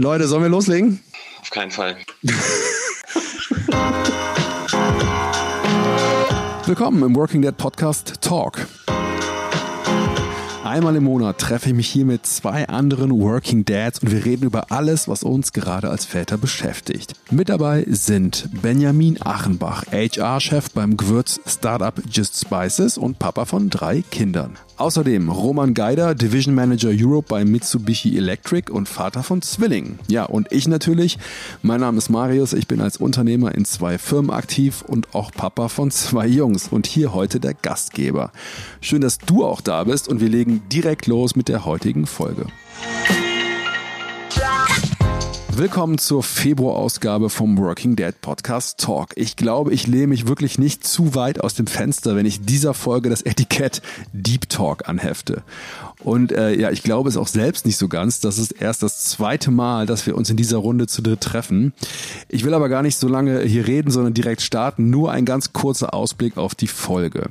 Leute, sollen wir loslegen? Auf keinen Fall. Willkommen im Working Dead Podcast Talk. Einmal im Monat treffe ich mich hier mit zwei anderen Working Dads und wir reden über alles, was uns gerade als Väter beschäftigt. Mit dabei sind Benjamin Achenbach, HR-Chef beim Gewürz-Startup Just Spices und Papa von drei Kindern. Außerdem Roman Geider, Division Manager Europe bei Mitsubishi Electric und Vater von Zwillingen. Ja, und ich natürlich. Mein Name ist Marius, ich bin als Unternehmer in zwei Firmen aktiv und auch Papa von zwei Jungs und hier heute der Gastgeber. Schön, dass du auch da bist und wir legen direkt los mit der heutigen Folge. Willkommen zur Februarausgabe vom Working Dead Podcast Talk. Ich glaube, ich lehne mich wirklich nicht zu weit aus dem Fenster, wenn ich dieser Folge das Etikett Deep Talk anhefte. Und äh, ja, ich glaube es auch selbst nicht so ganz. Das ist erst das zweite Mal, dass wir uns in dieser Runde zu dritt treffen. Ich will aber gar nicht so lange hier reden, sondern direkt starten. Nur ein ganz kurzer Ausblick auf die Folge.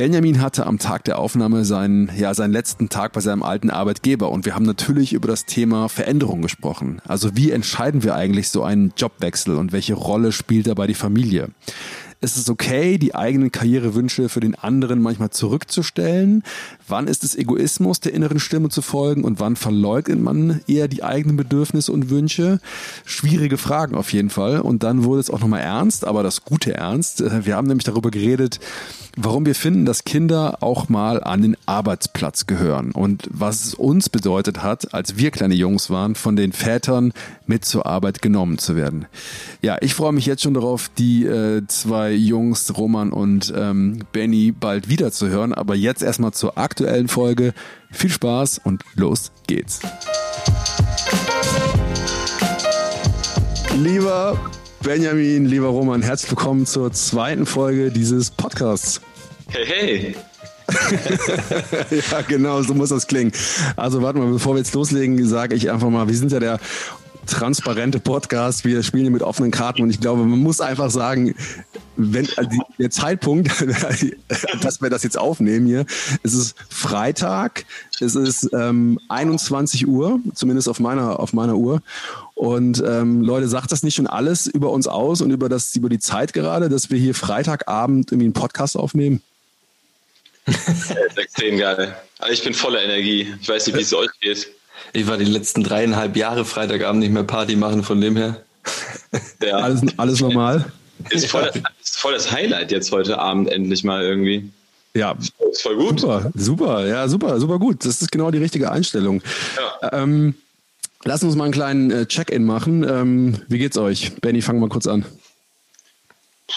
Benjamin hatte am Tag der Aufnahme seinen, ja, seinen letzten Tag bei seinem alten Arbeitgeber und wir haben natürlich über das Thema Veränderung gesprochen. Also wie entscheiden wir eigentlich so einen Jobwechsel und welche Rolle spielt dabei die Familie? Ist es okay, die eigenen Karrierewünsche für den anderen manchmal zurückzustellen? Wann ist es Egoismus, der inneren Stimme zu folgen und wann verleugnet man eher die eigenen Bedürfnisse und Wünsche? Schwierige Fragen auf jeden Fall. Und dann wurde es auch nochmal ernst, aber das gute Ernst. Wir haben nämlich darüber geredet, warum wir finden, dass Kinder auch mal an den Arbeitsplatz gehören und was es uns bedeutet hat, als wir kleine Jungs waren, von den Vätern mit zur Arbeit genommen zu werden. Ja, ich freue mich jetzt schon darauf, die äh, zwei Jungs, Roman und ähm, Benny, bald wieder zu hören. Aber jetzt erstmal zur aktuellen Folge. Viel Spaß und los geht's. Lieber Benjamin, lieber Roman, herzlich willkommen zur zweiten Folge dieses Podcasts. Hey, hey. ja, genau, so muss das klingen. Also warte mal, bevor wir jetzt loslegen, sage ich einfach mal, wir sind ja der transparente Podcast, wir spielen hier mit offenen Karten und ich glaube, man muss einfach sagen, wenn also der Zeitpunkt, dass wir das jetzt aufnehmen hier, es ist Freitag, es ist ähm, 21 Uhr, zumindest auf meiner auf meiner Uhr und ähm, Leute, sagt das nicht schon alles über uns aus und über das über die Zeit gerade, dass wir hier Freitagabend irgendwie einen Podcast aufnehmen? Das ist extrem geil. Also ich bin voller Energie. Ich weiß nicht, wie es euch geht. Ich war die letzten dreieinhalb Jahre Freitagabend nicht mehr Party machen, von dem her. Ja. Alles, alles normal. Ist voll, das, ist voll das Highlight jetzt heute Abend endlich mal irgendwie. Ja, ist voll gut. Super, super, ja, super, super gut. Das ist genau die richtige Einstellung. Ja. Ähm, Lass uns mal einen kleinen äh, Check-in machen. Ähm, wie geht's euch? Benny, fang mal kurz an.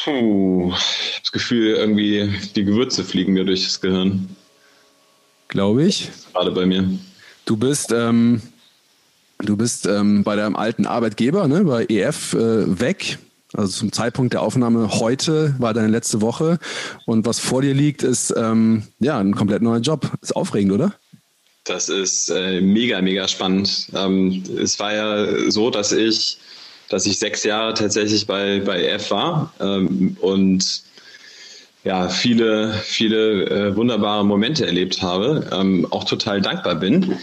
Puh, ich habe das Gefühl, irgendwie die Gewürze fliegen mir durch das Gehirn. Glaube ich. Gerade bei mir. Du bist, ähm, du bist ähm, bei deinem alten Arbeitgeber, ne, bei EF, äh, weg. Also zum Zeitpunkt der Aufnahme heute war deine letzte Woche. Und was vor dir liegt, ist ähm, ja ein komplett neuer Job. Ist aufregend, oder? Das ist äh, mega, mega spannend. Ähm, es war ja so, dass ich, dass ich sechs Jahre tatsächlich bei, bei F war ähm, und ja, viele, viele äh, wunderbare Momente erlebt habe, ähm, auch total dankbar bin.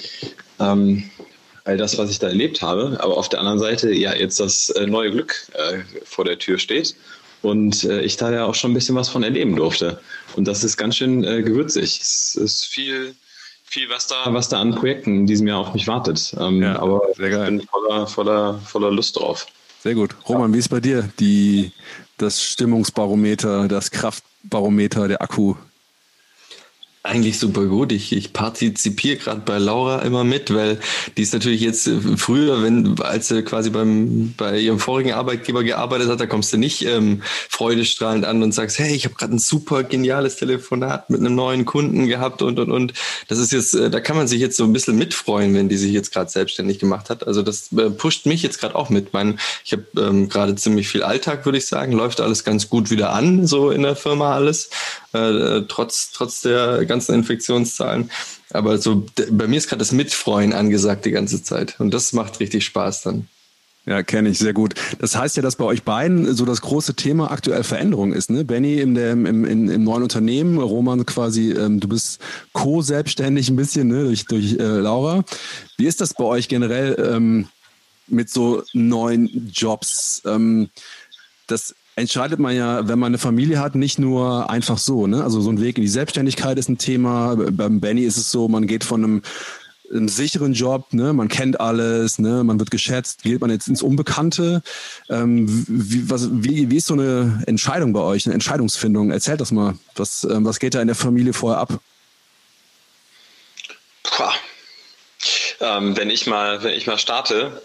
Ähm, all das, was ich da erlebt habe. Aber auf der anderen Seite, ja, jetzt das äh, neue Glück äh, vor der Tür steht und äh, ich da ja auch schon ein bisschen was von erleben durfte. Und das ist ganz schön äh, gewürzig. Es ist viel, viel, was da, was da an Projekten in diesem Jahr auf mich wartet. Ähm, ja, aber ich bin voller, voller, voller Lust drauf. Sehr gut. Roman, wie ist bei dir die, das Stimmungsbarometer, das Kraftbarometer, der Akku? Eigentlich super gut. Ich, ich partizipiere gerade bei Laura immer mit, weil die ist natürlich jetzt äh, früher, wenn als sie quasi beim bei ihrem vorigen Arbeitgeber gearbeitet hat, da kommst du nicht ähm, freudestrahlend an und sagst, hey, ich habe gerade ein super geniales Telefonat mit einem neuen Kunden gehabt und und und. Das ist jetzt, äh, da kann man sich jetzt so ein bisschen mitfreuen, wenn die sich jetzt gerade selbstständig gemacht hat. Also das äh, pusht mich jetzt gerade auch mit. Mein, ich habe ähm, gerade ziemlich viel Alltag, würde ich sagen. Läuft alles ganz gut wieder an, so in der Firma alles, äh, trotz trotz der ganzen Infektionszahlen. Aber so bei mir ist gerade das Mitfreuen angesagt die ganze Zeit. Und das macht richtig Spaß dann. Ja, kenne ich sehr gut. Das heißt ja, dass bei euch beiden so das große Thema aktuell Veränderung ist. Ne? Benny im, im, im, im neuen Unternehmen, Roman quasi, ähm, du bist co-selbstständig ein bisschen ne? durch, durch äh, Laura. Wie ist das bei euch generell? Ähm, mit so neuen Jobs. Ähm, das entscheidet man ja, wenn man eine Familie hat, nicht nur einfach so. Ne? Also so ein Weg in die Selbstständigkeit ist ein Thema. Beim Benny ist es so, man geht von einem einen sicheren Job, ne? man kennt alles, ne? man wird geschätzt, geht man jetzt ins Unbekannte. Ähm, wie, was, wie, wie ist so eine Entscheidung bei euch, eine Entscheidungsfindung? Erzählt das mal. Was, ähm, was geht da in der Familie vorher ab? Ähm, wenn ich mal, wenn ich mal starte,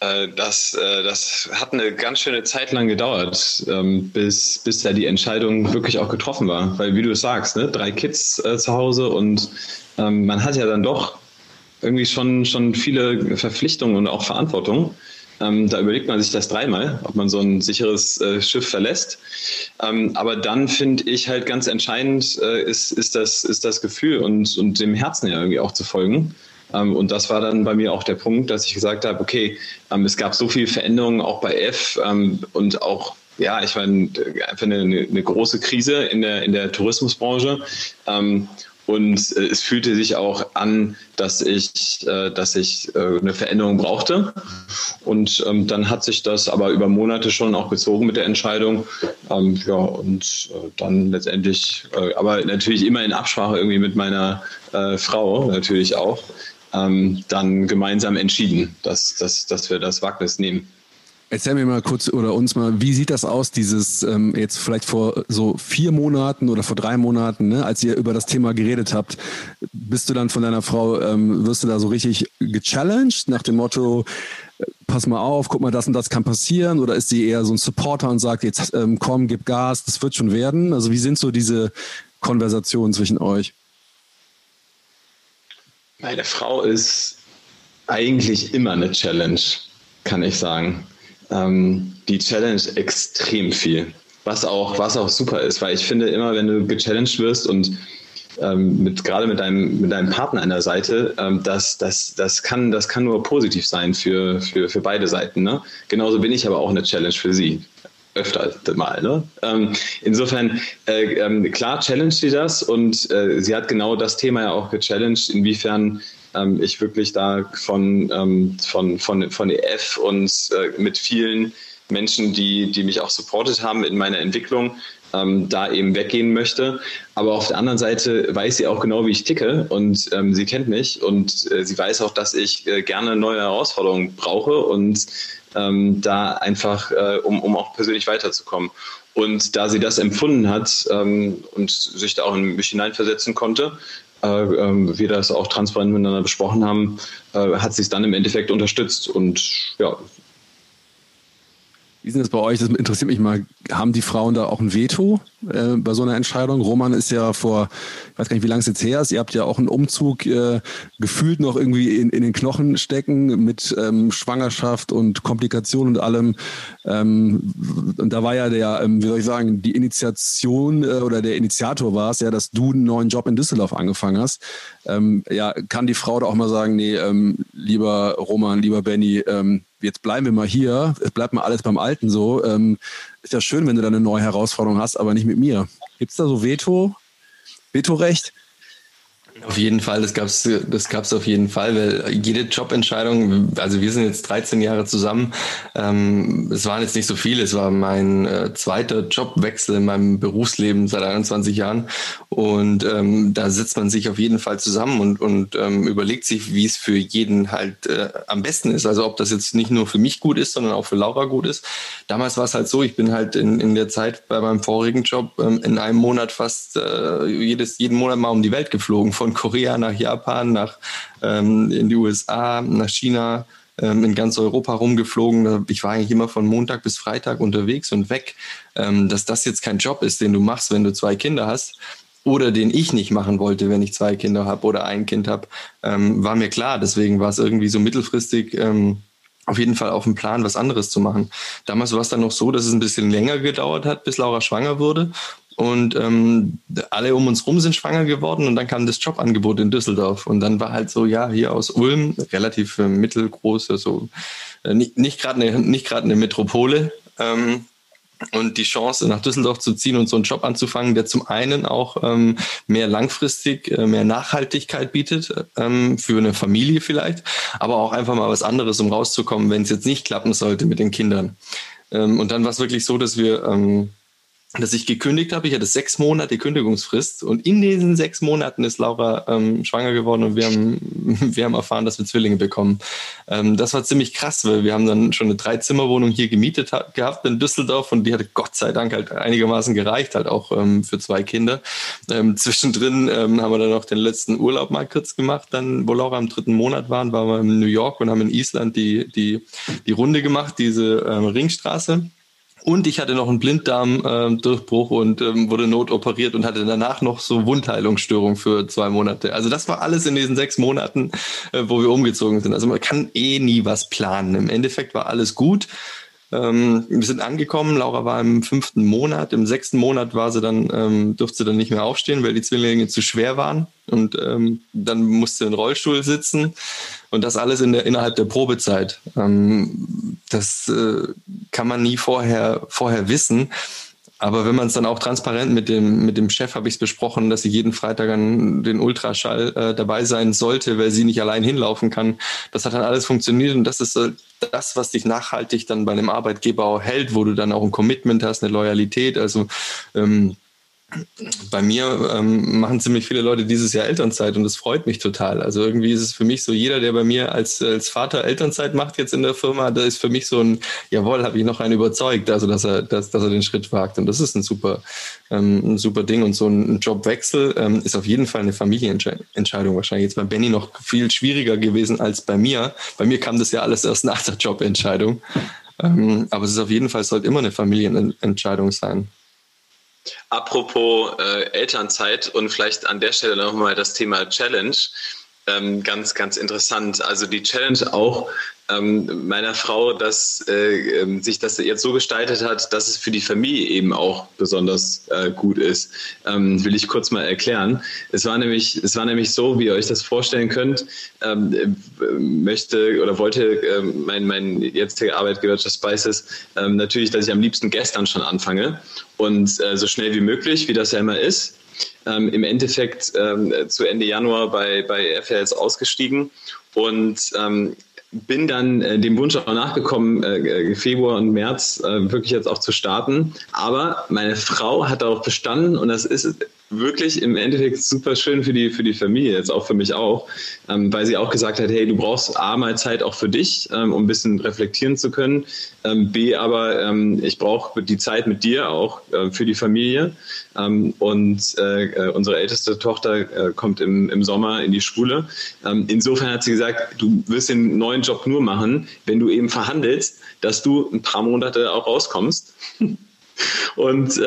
das, äh, das hat eine ganz schöne Zeit lang gedauert, ähm, bis, bis da die Entscheidung wirklich auch getroffen war. Weil, wie du es sagst, ne, drei Kids äh, zu Hause und ähm, man hat ja dann doch irgendwie schon, schon viele Verpflichtungen und auch Verantwortung. Ähm, da überlegt man sich das dreimal, ob man so ein sicheres äh, Schiff verlässt. Aber dann finde ich halt ganz entscheidend äh, ist, ist, das, ist das Gefühl und, und dem Herzen ja irgendwie auch zu folgen. Ähm, und das war dann bei mir auch der Punkt, dass ich gesagt habe, okay, ähm, es gab so viele Veränderungen auch bei F ähm, und auch ja, ich meine, einfach eine, eine, große Krise in der, in der Tourismusbranche. Und äh, es fühlte sich auch an, dass ich, äh, dass ich äh, eine Veränderung brauchte. Und dann hat sich das aber über Monate schon auch gezogen mit der Entscheidung. Ja, und dann letztendlich, aber natürlich immer in Absprache irgendwie mit meiner Frau natürlich auch ähm, dann gemeinsam entschieden, dass, dass, dass wir das Wagnis nehmen. Erzähl mir mal kurz oder uns mal, wie sieht das aus, dieses ähm, jetzt vielleicht vor so vier Monaten oder vor drei Monaten, ne, als ihr über das Thema geredet habt, bist du dann von deiner Frau, ähm, wirst du da so richtig gechallenged nach dem Motto, pass mal auf, guck mal, das und das kann passieren oder ist sie eher so ein Supporter und sagt, jetzt ähm, komm, gib Gas, das wird schon werden? Also wie sind so diese Konversationen zwischen euch? Meine Frau ist eigentlich immer eine Challenge, kann ich sagen. Ähm, die Challenge extrem viel. Was auch, was auch super ist, weil ich finde immer, wenn du gechallenged wirst und ähm, mit, gerade mit deinem, mit deinem Partner an der Seite, ähm, das, das, das, kann, das kann nur positiv sein für, für, für beide Seiten. Ne? Genauso bin ich aber auch eine Challenge für sie öfter mal. Ne? Ähm, insofern, äh, ähm, klar challenge sie das und äh, sie hat genau das Thema ja auch gechallenged, inwiefern ähm, ich wirklich da von, ähm, von, von, von EF und äh, mit vielen Menschen, die, die mich auch supportet haben in meiner Entwicklung, ähm, da eben weggehen möchte. Aber auf der anderen Seite weiß sie auch genau, wie ich ticke und ähm, sie kennt mich und äh, sie weiß auch, dass ich äh, gerne neue Herausforderungen brauche und ähm, da einfach, äh, um, um auch persönlich weiterzukommen. Und da sie das empfunden hat ähm, und sich da auch in mich hineinversetzen konnte, äh, äh, wir das auch transparent miteinander besprochen haben, äh, hat sie es dann im Endeffekt unterstützt. Und ja, wie ist das bei euch? Das interessiert mich mal. Haben die Frauen da auch ein Veto äh, bei so einer Entscheidung? Roman ist ja vor, ich weiß gar nicht, wie lange es jetzt her ist. Ihr habt ja auch einen Umzug äh, gefühlt noch irgendwie in, in den Knochen stecken mit ähm, Schwangerschaft und Komplikationen und allem. Ähm, und da war ja der, ähm, wie soll ich sagen, die Initiation äh, oder der Initiator war es ja, dass du einen neuen Job in Düsseldorf angefangen hast. Ähm, ja, kann die Frau da auch mal sagen, nee, ähm, lieber Roman, lieber Benny, ähm, jetzt bleiben wir mal hier, es bleibt mal alles beim Alten so. Ähm, ist ja schön, wenn du da eine neue Herausforderung hast, aber nicht mit mir. Gibt es da so Veto, Vetorecht? Auf jeden Fall, das gab es das gab's auf jeden Fall, weil jede Jobentscheidung, also wir sind jetzt 13 Jahre zusammen, ähm, es waren jetzt nicht so viele, es war mein äh, zweiter Jobwechsel in meinem Berufsleben seit 21 Jahren und ähm, da setzt man sich auf jeden Fall zusammen und, und ähm, überlegt sich, wie es für jeden halt äh, am besten ist, also ob das jetzt nicht nur für mich gut ist, sondern auch für Laura gut ist. Damals war es halt so, ich bin halt in, in der Zeit bei meinem vorigen Job ähm, in einem Monat fast äh, jedes, jeden Monat mal um die Welt geflogen von von Korea nach Japan, nach ähm, in die USA, nach China, ähm, in ganz Europa rumgeflogen. Ich war eigentlich immer von Montag bis Freitag unterwegs und weg. Ähm, dass das jetzt kein Job ist, den du machst, wenn du zwei Kinder hast, oder den ich nicht machen wollte, wenn ich zwei Kinder habe oder ein Kind habe, ähm, war mir klar. Deswegen war es irgendwie so mittelfristig ähm, auf jeden Fall auf dem Plan, was anderes zu machen. Damals war es dann noch so, dass es ein bisschen länger gedauert hat, bis Laura schwanger wurde. Und ähm, alle um uns rum sind schwanger geworden und dann kam das Jobangebot in Düsseldorf. Und dann war halt so, ja, hier aus Ulm, relativ äh, mittelgroß, also äh, nicht, nicht gerade eine, nicht eine Metropole. Ähm, und die Chance, nach Düsseldorf zu ziehen und so einen Job anzufangen, der zum einen auch ähm, mehr langfristig, äh, mehr Nachhaltigkeit bietet, ähm, für eine Familie vielleicht, aber auch einfach mal was anderes, um rauszukommen, wenn es jetzt nicht klappen sollte mit den Kindern. Ähm, und dann war es wirklich so, dass wir ähm, dass ich gekündigt habe. Ich hatte sechs Monate Kündigungsfrist und in diesen sechs Monaten ist Laura ähm, schwanger geworden und wir haben, wir haben erfahren, dass wir Zwillinge bekommen. Ähm, das war ziemlich krass, weil wir haben dann schon eine Dreizimmerwohnung hier gemietet gehabt in Düsseldorf und die hatte Gott sei Dank halt einigermaßen gereicht, halt auch ähm, für zwei Kinder. Ähm, zwischendrin ähm, haben wir dann noch den letzten Urlaub mal kurz gemacht, dann, wo Laura im dritten Monat waren, waren wir in New York und haben in Island die, die, die Runde gemacht, diese ähm, Ringstraße. Und ich hatte noch einen Blinddarmdurchbruch und ähm, wurde notoperiert und hatte danach noch so Wundheilungsstörung für zwei Monate. Also das war alles in diesen sechs Monaten, äh, wo wir umgezogen sind. Also man kann eh nie was planen. Im Endeffekt war alles gut. Ähm, wir sind angekommen, Laura war im fünften Monat, im sechsten Monat war sie dann, ähm, durfte sie dann nicht mehr aufstehen, weil die Zwillinge zu schwer waren und ähm, dann musste sie im Rollstuhl sitzen und das alles in der, innerhalb der Probezeit. Ähm, das äh, kann man nie vorher, vorher wissen. Aber wenn man es dann auch transparent mit dem, mit dem Chef habe ich es besprochen, dass sie jeden Freitag an den Ultraschall äh, dabei sein sollte, weil sie nicht allein hinlaufen kann. Das hat dann alles funktioniert und das ist äh, das, was dich nachhaltig dann bei einem Arbeitgeber auch hält, wo du dann auch ein Commitment hast, eine Loyalität. Also ähm, bei mir ähm, machen ziemlich viele Leute dieses Jahr Elternzeit und das freut mich total. Also irgendwie ist es für mich so, jeder, der bei mir als, als Vater Elternzeit macht jetzt in der Firma, da ist für mich so ein, jawohl, habe ich noch einen überzeugt, also dass er, dass, dass er den Schritt wagt. Und das ist ein super, ähm, ein super Ding. Und so ein Jobwechsel ähm, ist auf jeden Fall eine Familienentscheidung. Wahrscheinlich jetzt bei Benny noch viel schwieriger gewesen als bei mir. Bei mir kam das ja alles erst nach der Jobentscheidung. Ähm, aber es ist auf jeden Fall, es sollte immer eine Familienentscheidung sein. Apropos äh, Elternzeit und vielleicht an der Stelle nochmal das Thema Challenge. Ähm, ganz, ganz interessant. Also die Challenge auch ähm, meiner Frau, dass äh, ähm, sich das jetzt so gestaltet hat, dass es für die Familie eben auch besonders äh, gut ist, ähm, will ich kurz mal erklären. Es war nämlich, es war nämlich so, wie ihr euch das vorstellen könnt, ähm, möchte oder wollte ähm, mein, mein jetziger Arbeitgeber Just Spices ähm, natürlich, dass ich am liebsten gestern schon anfange und äh, so schnell wie möglich, wie das ja immer ist. Ähm, im Endeffekt ähm, zu Ende Januar bei, bei FLS ausgestiegen und ähm, bin dann äh, dem Wunsch auch nachgekommen, äh, Februar und März äh, wirklich jetzt auch zu starten. Aber meine Frau hat darauf bestanden und das ist wirklich im Endeffekt super schön für die, für die Familie, jetzt auch für mich auch, ähm, weil sie auch gesagt hat, hey, du brauchst A mal Zeit auch für dich, ähm, um ein bisschen reflektieren zu können, ähm, B aber ähm, ich brauche die Zeit mit dir auch äh, für die Familie ähm, und äh, äh, unsere älteste Tochter äh, kommt im, im Sommer in die Schule. Ähm, insofern hat sie gesagt, du wirst den neuen Job nur machen, wenn du eben verhandelst, dass du ein paar Monate auch rauskommst. Und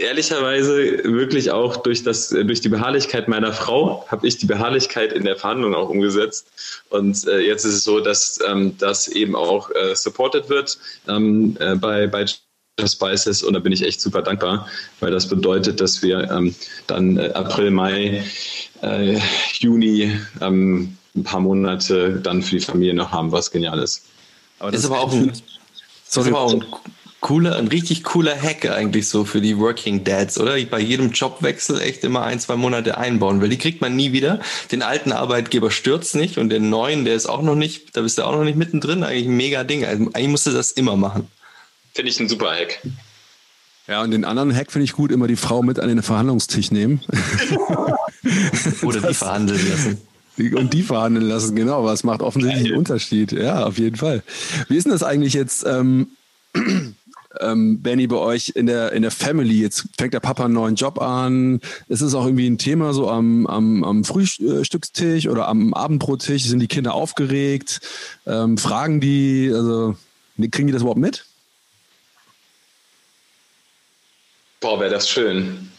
ehrlicherweise wirklich auch durch, das, durch die Beharrlichkeit meiner Frau habe ich die Beharrlichkeit in der Verhandlung auch umgesetzt. Und äh, jetzt ist es so, dass ähm, das eben auch äh, supported wird ähm, äh, bei, bei Spices und da bin ich echt super dankbar, weil das bedeutet, dass wir ähm, dann äh, April, Mai, äh, Juni ähm, ein paar Monate dann für die Familie noch haben, was genial ist. Aber das, das ist aber auch ein, sorry, ist aber auch ein cooler, ein richtig cooler Hack eigentlich so für die Working Dads, oder? Bei jedem Jobwechsel echt immer ein, zwei Monate einbauen, weil die kriegt man nie wieder. Den alten Arbeitgeber stürzt nicht und den neuen, der ist auch noch nicht, da bist du auch noch nicht mittendrin. Eigentlich ein mega Ding. Also eigentlich musst du das immer machen. Finde ich ein super Hack. Ja, und den anderen Hack finde ich gut, immer die Frau mit an den Verhandlungstisch nehmen. Oder die verhandeln lassen. Und die verhandeln lassen, genau. Was macht offensichtlich einen Unterschied? Ja, auf jeden Fall. Wie ist denn das eigentlich jetzt? Ähm, ähm, Benny, bei euch in der, in der Family? Jetzt fängt der Papa einen neuen Job an. Ist es auch irgendwie ein Thema so am, am, am Frühstückstisch oder am Abendbrottisch? Sind die Kinder aufgeregt? Ähm, fragen die, also kriegen die das überhaupt mit? Boah, wäre das schön.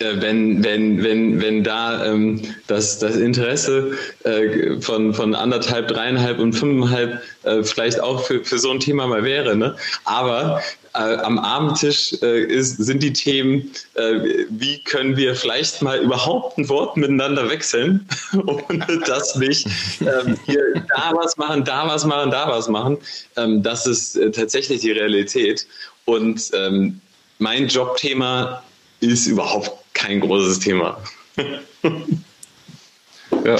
Äh, wenn, wenn, wenn, wenn da ähm, das, das Interesse äh, von, von anderthalb, dreieinhalb und fünfeinhalb äh, vielleicht auch für, für so ein Thema mal wäre. Ne? Aber äh, am Abendtisch äh, ist, sind die Themen, äh, wie können wir vielleicht mal überhaupt ein Wort miteinander wechseln, ohne dass nicht ähm, hier da was machen, da was machen, da was machen. Ähm, das ist äh, tatsächlich die Realität. Und ähm, mein Jobthema ist überhaupt kein großes Thema. ja,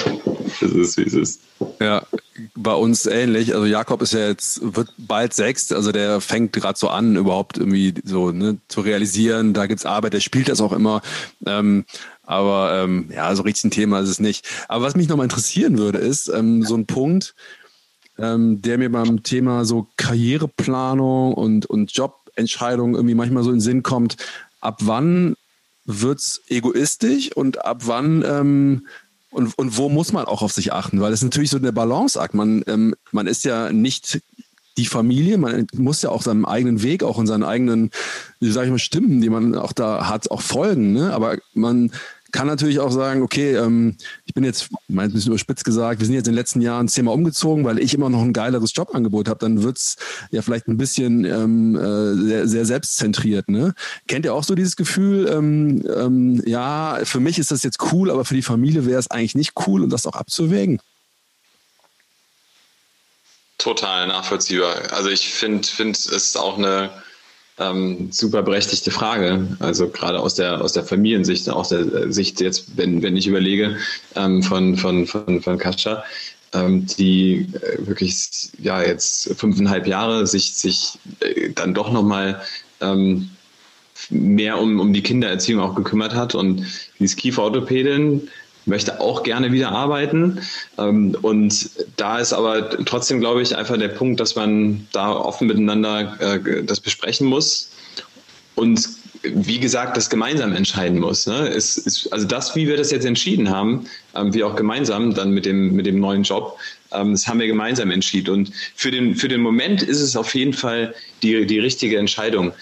das ist, wie es ist. Ja, bei uns ähnlich. Also Jakob ist ja jetzt, wird bald sechs, also der fängt gerade so an, überhaupt irgendwie so ne, zu realisieren. Da gibt's Arbeit, der spielt das auch immer. Ähm, aber ähm, ja, so richtig ein Thema ist es nicht. Aber was mich nochmal interessieren würde, ist ähm, so ein Punkt, ähm, der mir beim Thema so Karriereplanung und, und Jobentscheidungen irgendwie manchmal so in den Sinn kommt. Ab wann wird's egoistisch und ab wann ähm, und, und wo muss man auch auf sich achten? Weil ist natürlich so der Balanceakt. Man, ähm, man ist ja nicht die Familie, man muss ja auch seinem eigenen Weg, auch in seinen eigenen, wie sage ich mal, Stimmen, die man auch da hat, auch folgen. Ne? Aber man kann natürlich auch sagen, okay, ähm, bin jetzt, mein, ein bisschen überspitzt gesagt, wir sind jetzt in den letzten Jahren zehnmal umgezogen, weil ich immer noch ein geileres Jobangebot habe, dann wird's ja vielleicht ein bisschen ähm, äh, sehr, sehr selbstzentriert. Ne? Kennt ihr auch so dieses Gefühl, ähm, ähm, ja, für mich ist das jetzt cool, aber für die Familie wäre es eigentlich nicht cool und das auch abzuwägen? Total nachvollziehbar. Also ich finde, finde es ist auch eine ähm, super berechtigte Frage. Also gerade aus der aus der Familiensicht, aus der Sicht jetzt, wenn wenn ich überlege ähm, von von von von Kascha, ähm, die äh, wirklich ja jetzt fünfeinhalb Jahre sich sich äh, dann doch noch mal ähm, mehr um, um die Kindererziehung auch gekümmert hat und die ist Kieferorthopädin, möchte auch gerne wieder arbeiten. Ähm, und da ist aber trotzdem, glaube ich, einfach der Punkt, dass man da offen miteinander äh, das besprechen muss und wie gesagt, das gemeinsam entscheiden muss. Ne? Es ist, also das, wie wir das jetzt entschieden haben, ähm, wir auch gemeinsam dann mit dem, mit dem neuen Job, ähm, das haben wir gemeinsam entschieden. Und für den, für den Moment ist es auf jeden Fall die, die richtige Entscheidung.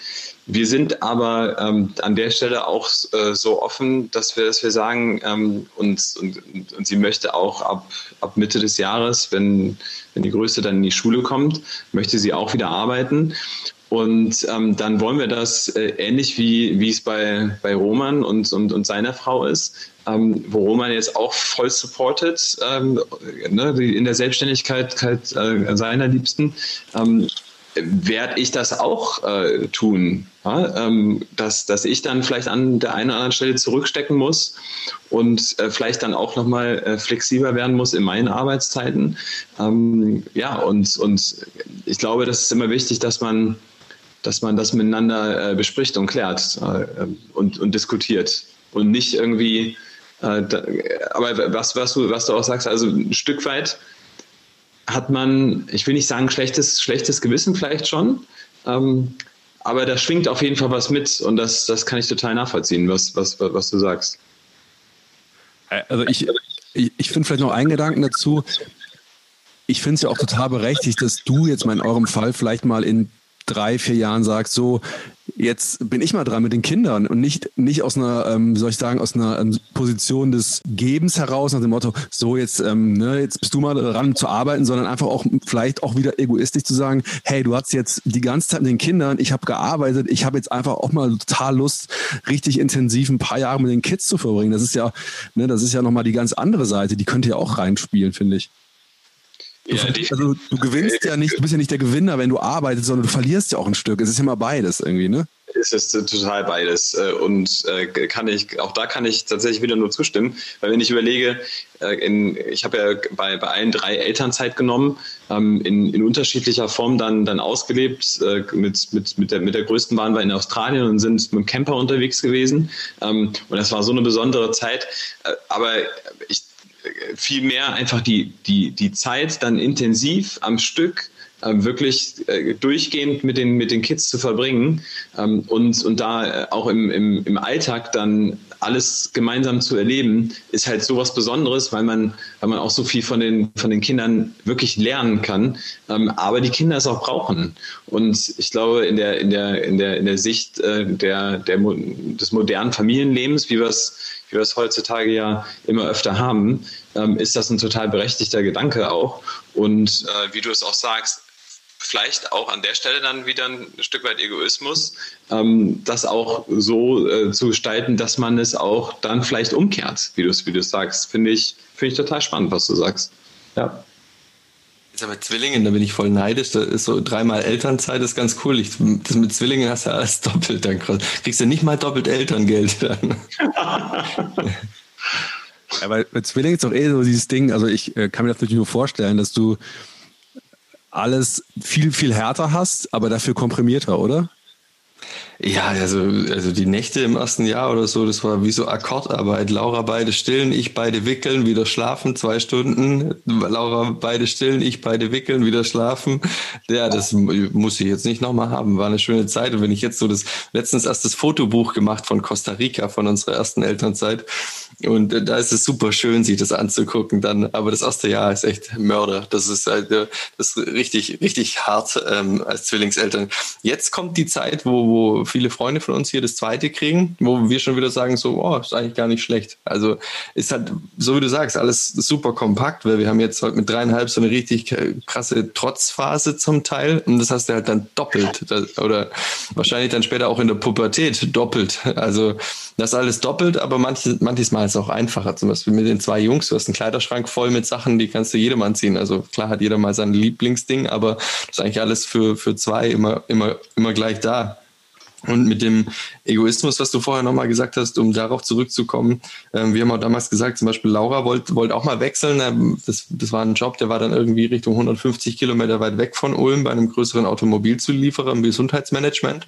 Wir sind aber ähm, an der Stelle auch äh, so offen, dass wir, dass wir sagen, ähm, und, und, und sie möchte auch ab, ab Mitte des Jahres, wenn, wenn die Größte dann in die Schule kommt, möchte sie auch wieder arbeiten. Und ähm, dann wollen wir das äh, ähnlich wie, wie es bei, bei Roman und, und, und seiner Frau ist, ähm, wo Roman jetzt auch voll supportet ähm, ne, in der Selbstständigkeit halt, äh, seiner Liebsten. Ähm, werde ich das auch äh, tun. Ja? Ähm, dass, dass ich dann vielleicht an der einen oder anderen Stelle zurückstecken muss und äh, vielleicht dann auch nochmal äh, flexibler werden muss in meinen Arbeitszeiten. Ähm, ja, und, und ich glaube, das ist immer wichtig, dass man, dass man das miteinander äh, bespricht und klärt äh, und, und diskutiert und nicht irgendwie, äh, da, aber was, was, du, was du auch sagst, also ein Stück weit hat man, ich will nicht sagen schlechtes, schlechtes Gewissen vielleicht schon, ähm, aber da schwingt auf jeden Fall was mit und das, das kann ich total nachvollziehen, was, was, was du sagst. Äh, also ich, ich, ich finde vielleicht noch einen Gedanken dazu. Ich finde es ja auch total berechtigt, dass du jetzt mal in eurem Fall vielleicht mal in drei, vier Jahren sagst, so, jetzt bin ich mal dran mit den Kindern und nicht, nicht aus einer, ähm, soll ich sagen, aus einer ähm, Position des Gebens heraus, nach dem Motto, so jetzt, ähm, ne, jetzt bist du mal dran zu arbeiten, sondern einfach auch vielleicht auch wieder egoistisch zu sagen, hey, du hast jetzt die ganze Zeit mit den Kindern, ich habe gearbeitet, ich habe jetzt einfach auch mal total Lust, richtig intensiv ein paar Jahre mit den Kids zu verbringen. Das ist ja, ne, das ist ja nochmal die ganz andere Seite, die könnte ja auch reinspielen, finde ich. Du, ja, also, du gewinnst ja nicht, du bist ja nicht der Gewinner, wenn du arbeitest, sondern du verlierst ja auch ein Stück. Es ist immer beides irgendwie, ne? Es ist total beides. Äh, und äh, kann ich, auch da kann ich tatsächlich wieder nur zustimmen, weil wenn ich überlege, äh, in, ich habe ja bei, bei allen drei Elternzeit genommen, ähm, in, in unterschiedlicher Form dann, dann ausgelebt. Mit, mit, mit, der, mit der größten waren wir in Australien und sind mit dem Camper unterwegs gewesen. Ähm, und das war so eine besondere Zeit. Aber ich vielmehr einfach die, die, die Zeit dann intensiv am Stück äh, wirklich äh, durchgehend mit den, mit den Kids zu verbringen ähm, und, und da äh, auch im, im, im Alltag dann alles gemeinsam zu erleben, ist halt so was Besonderes, weil man, weil man auch so viel von den, von den Kindern wirklich lernen kann, ähm, aber die Kinder es auch brauchen. Und ich glaube, in der, in der, in der, in der Sicht äh, der, der, des modernen Familienlebens, wie wir es wie wir es heutzutage ja immer öfter haben, ähm, ist das ein total berechtigter Gedanke auch. Und äh, wie du es auch sagst, vielleicht auch an der Stelle dann wieder ein Stück weit Egoismus, ähm, das auch so äh, zu gestalten, dass man es auch dann vielleicht umkehrt, wie du es wie sagst. Finde ich, finde ich total spannend, was du sagst. Ja. Ist aber Zwillingen, da bin ich voll neidisch. Da ist so dreimal Elternzeit, ist ganz cool. Ich, das mit Zwillingen hast du alles doppelt dann Kriegst du nicht mal doppelt Elterngeld dann. ja, weil bei Zwillingen ist doch eh so dieses Ding, also ich äh, kann mir das natürlich nur vorstellen, dass du alles viel, viel härter hast, aber dafür komprimierter, oder? Ja, also, also die Nächte im ersten Jahr oder so, das war wie so Akkordarbeit. Laura beide stillen, ich beide wickeln, wieder schlafen, zwei Stunden. Laura beide stillen, ich beide wickeln, wieder schlafen. Ja, das muss ich jetzt nicht nochmal haben. War eine schöne Zeit. Und wenn ich jetzt so das letztens erst das Fotobuch gemacht von Costa Rica, von unserer ersten Elternzeit. Und äh, da ist es super schön, sich das anzugucken dann. Aber das erste Jahr ist echt Mörder. Das ist halt, äh, das ist richtig, richtig hart ähm, als Zwillingseltern. Jetzt kommt die Zeit, wo, wo viele Freunde von uns hier das zweite kriegen, wo wir schon wieder sagen, so, oh, ist eigentlich gar nicht schlecht. Also ist halt, so wie du sagst, alles super kompakt, weil wir haben jetzt halt mit dreieinhalb so eine richtig krasse Trotzphase zum Teil. Und das hast du halt dann doppelt. Oder wahrscheinlich dann später auch in der Pubertät doppelt. Also das alles doppelt, aber manches, manches Mal ist es auch einfacher. Zum Beispiel mit den zwei Jungs, du hast einen Kleiderschrank voll mit Sachen, die kannst du jedem anziehen. Also klar hat jeder mal sein Lieblingsding, aber das ist eigentlich alles für, für zwei immer, immer, immer gleich da. Und mit dem Egoismus, was du vorher nochmal gesagt hast, um darauf zurückzukommen, ähm, wir haben auch damals gesagt, zum Beispiel Laura wollte wollt auch mal wechseln. Ähm, das, das war ein Job, der war dann irgendwie Richtung 150 Kilometer weit weg von Ulm bei einem größeren Automobilzulieferer im Gesundheitsmanagement.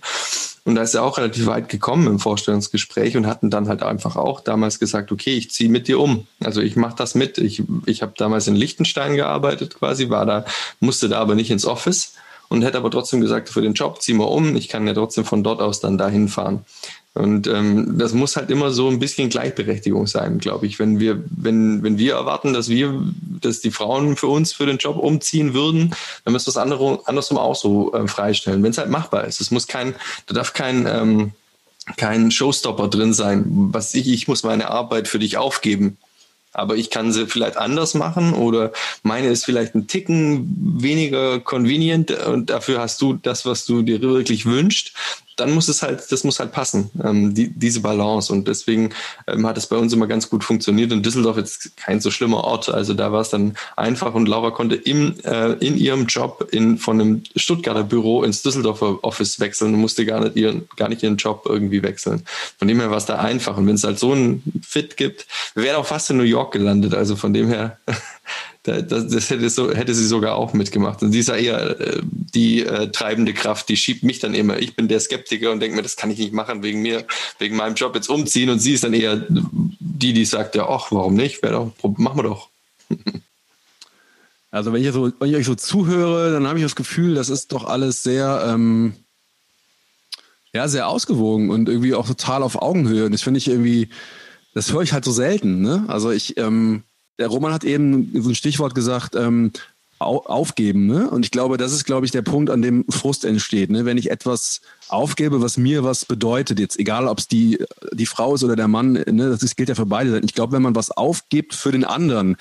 Und da ist er auch relativ weit gekommen im Vorstellungsgespräch und hatten dann halt einfach auch damals gesagt, okay, ich ziehe mit dir um. Also ich mache das mit. Ich, ich habe damals in Liechtenstein gearbeitet quasi, war da, musste da aber nicht ins Office und hätte aber trotzdem gesagt, für den Job ziehen wir um, ich kann ja trotzdem von dort aus dann dahin fahren. Und ähm, das muss halt immer so ein bisschen Gleichberechtigung sein, glaube ich. Wenn wir, wenn, wenn wir erwarten, dass wir, dass die Frauen für uns für den Job umziehen würden, dann müssen wir das andere, andersrum auch so äh, freistellen, wenn es halt machbar ist. Es muss kein, da darf kein ähm, kein Showstopper drin sein, was ich, ich muss meine Arbeit für dich aufgeben. Aber ich kann sie vielleicht anders machen oder meine ist vielleicht ein Ticken weniger convenient und dafür hast du das, was du dir wirklich wünschst dann muss es halt, das muss halt passen, ähm, die, diese Balance. Und deswegen ähm, hat es bei uns immer ganz gut funktioniert. Und Düsseldorf ist kein so schlimmer Ort. Also da war es dann einfach und Laura konnte im, äh, in ihrem Job in, von einem Stuttgarter Büro ins Düsseldorfer Office wechseln und musste gar nicht, ihren, gar nicht ihren Job irgendwie wechseln. Von dem her war es da einfach. Und wenn es halt so ein Fit gibt, wir wären auch fast in New York gelandet. Also von dem her das, das hätte, so, hätte, sie sogar auch mitgemacht. Und sie ist ja eher äh, die äh, treibende Kraft, die schiebt mich dann immer. Ich bin der Skeptiker und denke mir, das kann ich nicht machen wegen mir, wegen meinem Job jetzt umziehen. Und sie ist dann eher die, die sagt, ja, ach, warum nicht? Machen wir doch. Also wenn ich, so, wenn ich euch so zuhöre, dann habe ich das Gefühl, das ist doch alles sehr, ähm, ja, sehr ausgewogen und irgendwie auch total auf Augenhöhe. Und das finde ich irgendwie, das höre ich halt so selten. Ne? Also ich, ähm, der Roman hat eben so ein Stichwort gesagt, ähm, aufgeben. Ne? Und ich glaube, das ist, glaube ich, der Punkt, an dem Frust entsteht. Ne? Wenn ich etwas aufgebe, was mir was bedeutet, jetzt egal, ob es die, die Frau ist oder der Mann, ne? das gilt ja für beide Seiten. Ich glaube, wenn man was aufgibt für den anderen,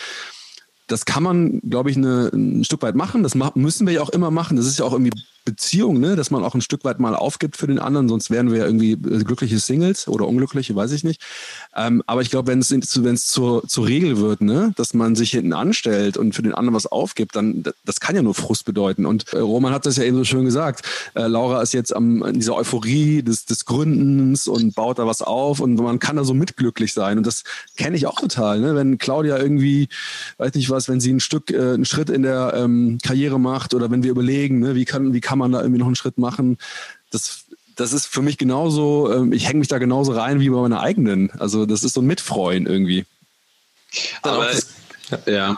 das kann man, glaube ich, eine, ein Stück weit machen. Das müssen wir ja auch immer machen. Das ist ja auch irgendwie Beziehung, ne? dass man auch ein Stück weit mal aufgibt für den anderen, sonst wären wir ja irgendwie äh, glückliche Singles oder unglückliche, weiß ich nicht. Ähm, aber ich glaube, wenn es es zur, zur Regel wird, ne? dass man sich hinten anstellt und für den anderen was aufgibt, dann das kann ja nur Frust bedeuten. Und äh, Roman hat das ja eben so schön gesagt. Äh, Laura ist jetzt am in dieser Euphorie des, des Gründens und baut da was auf und man kann da so mitglücklich sein. Und das kenne ich auch total. Ne? Wenn Claudia irgendwie, weiß nicht was, wenn sie ein Stück, äh, einen Schritt in der ähm, Karriere macht oder wenn wir überlegen, ne, wie kann, wie kann man da irgendwie noch einen Schritt machen. Das, das ist für mich genauso, ähm, ich hänge mich da genauso rein wie bei meiner eigenen. Also das ist so ein Mitfreuen irgendwie. Aber das, ja,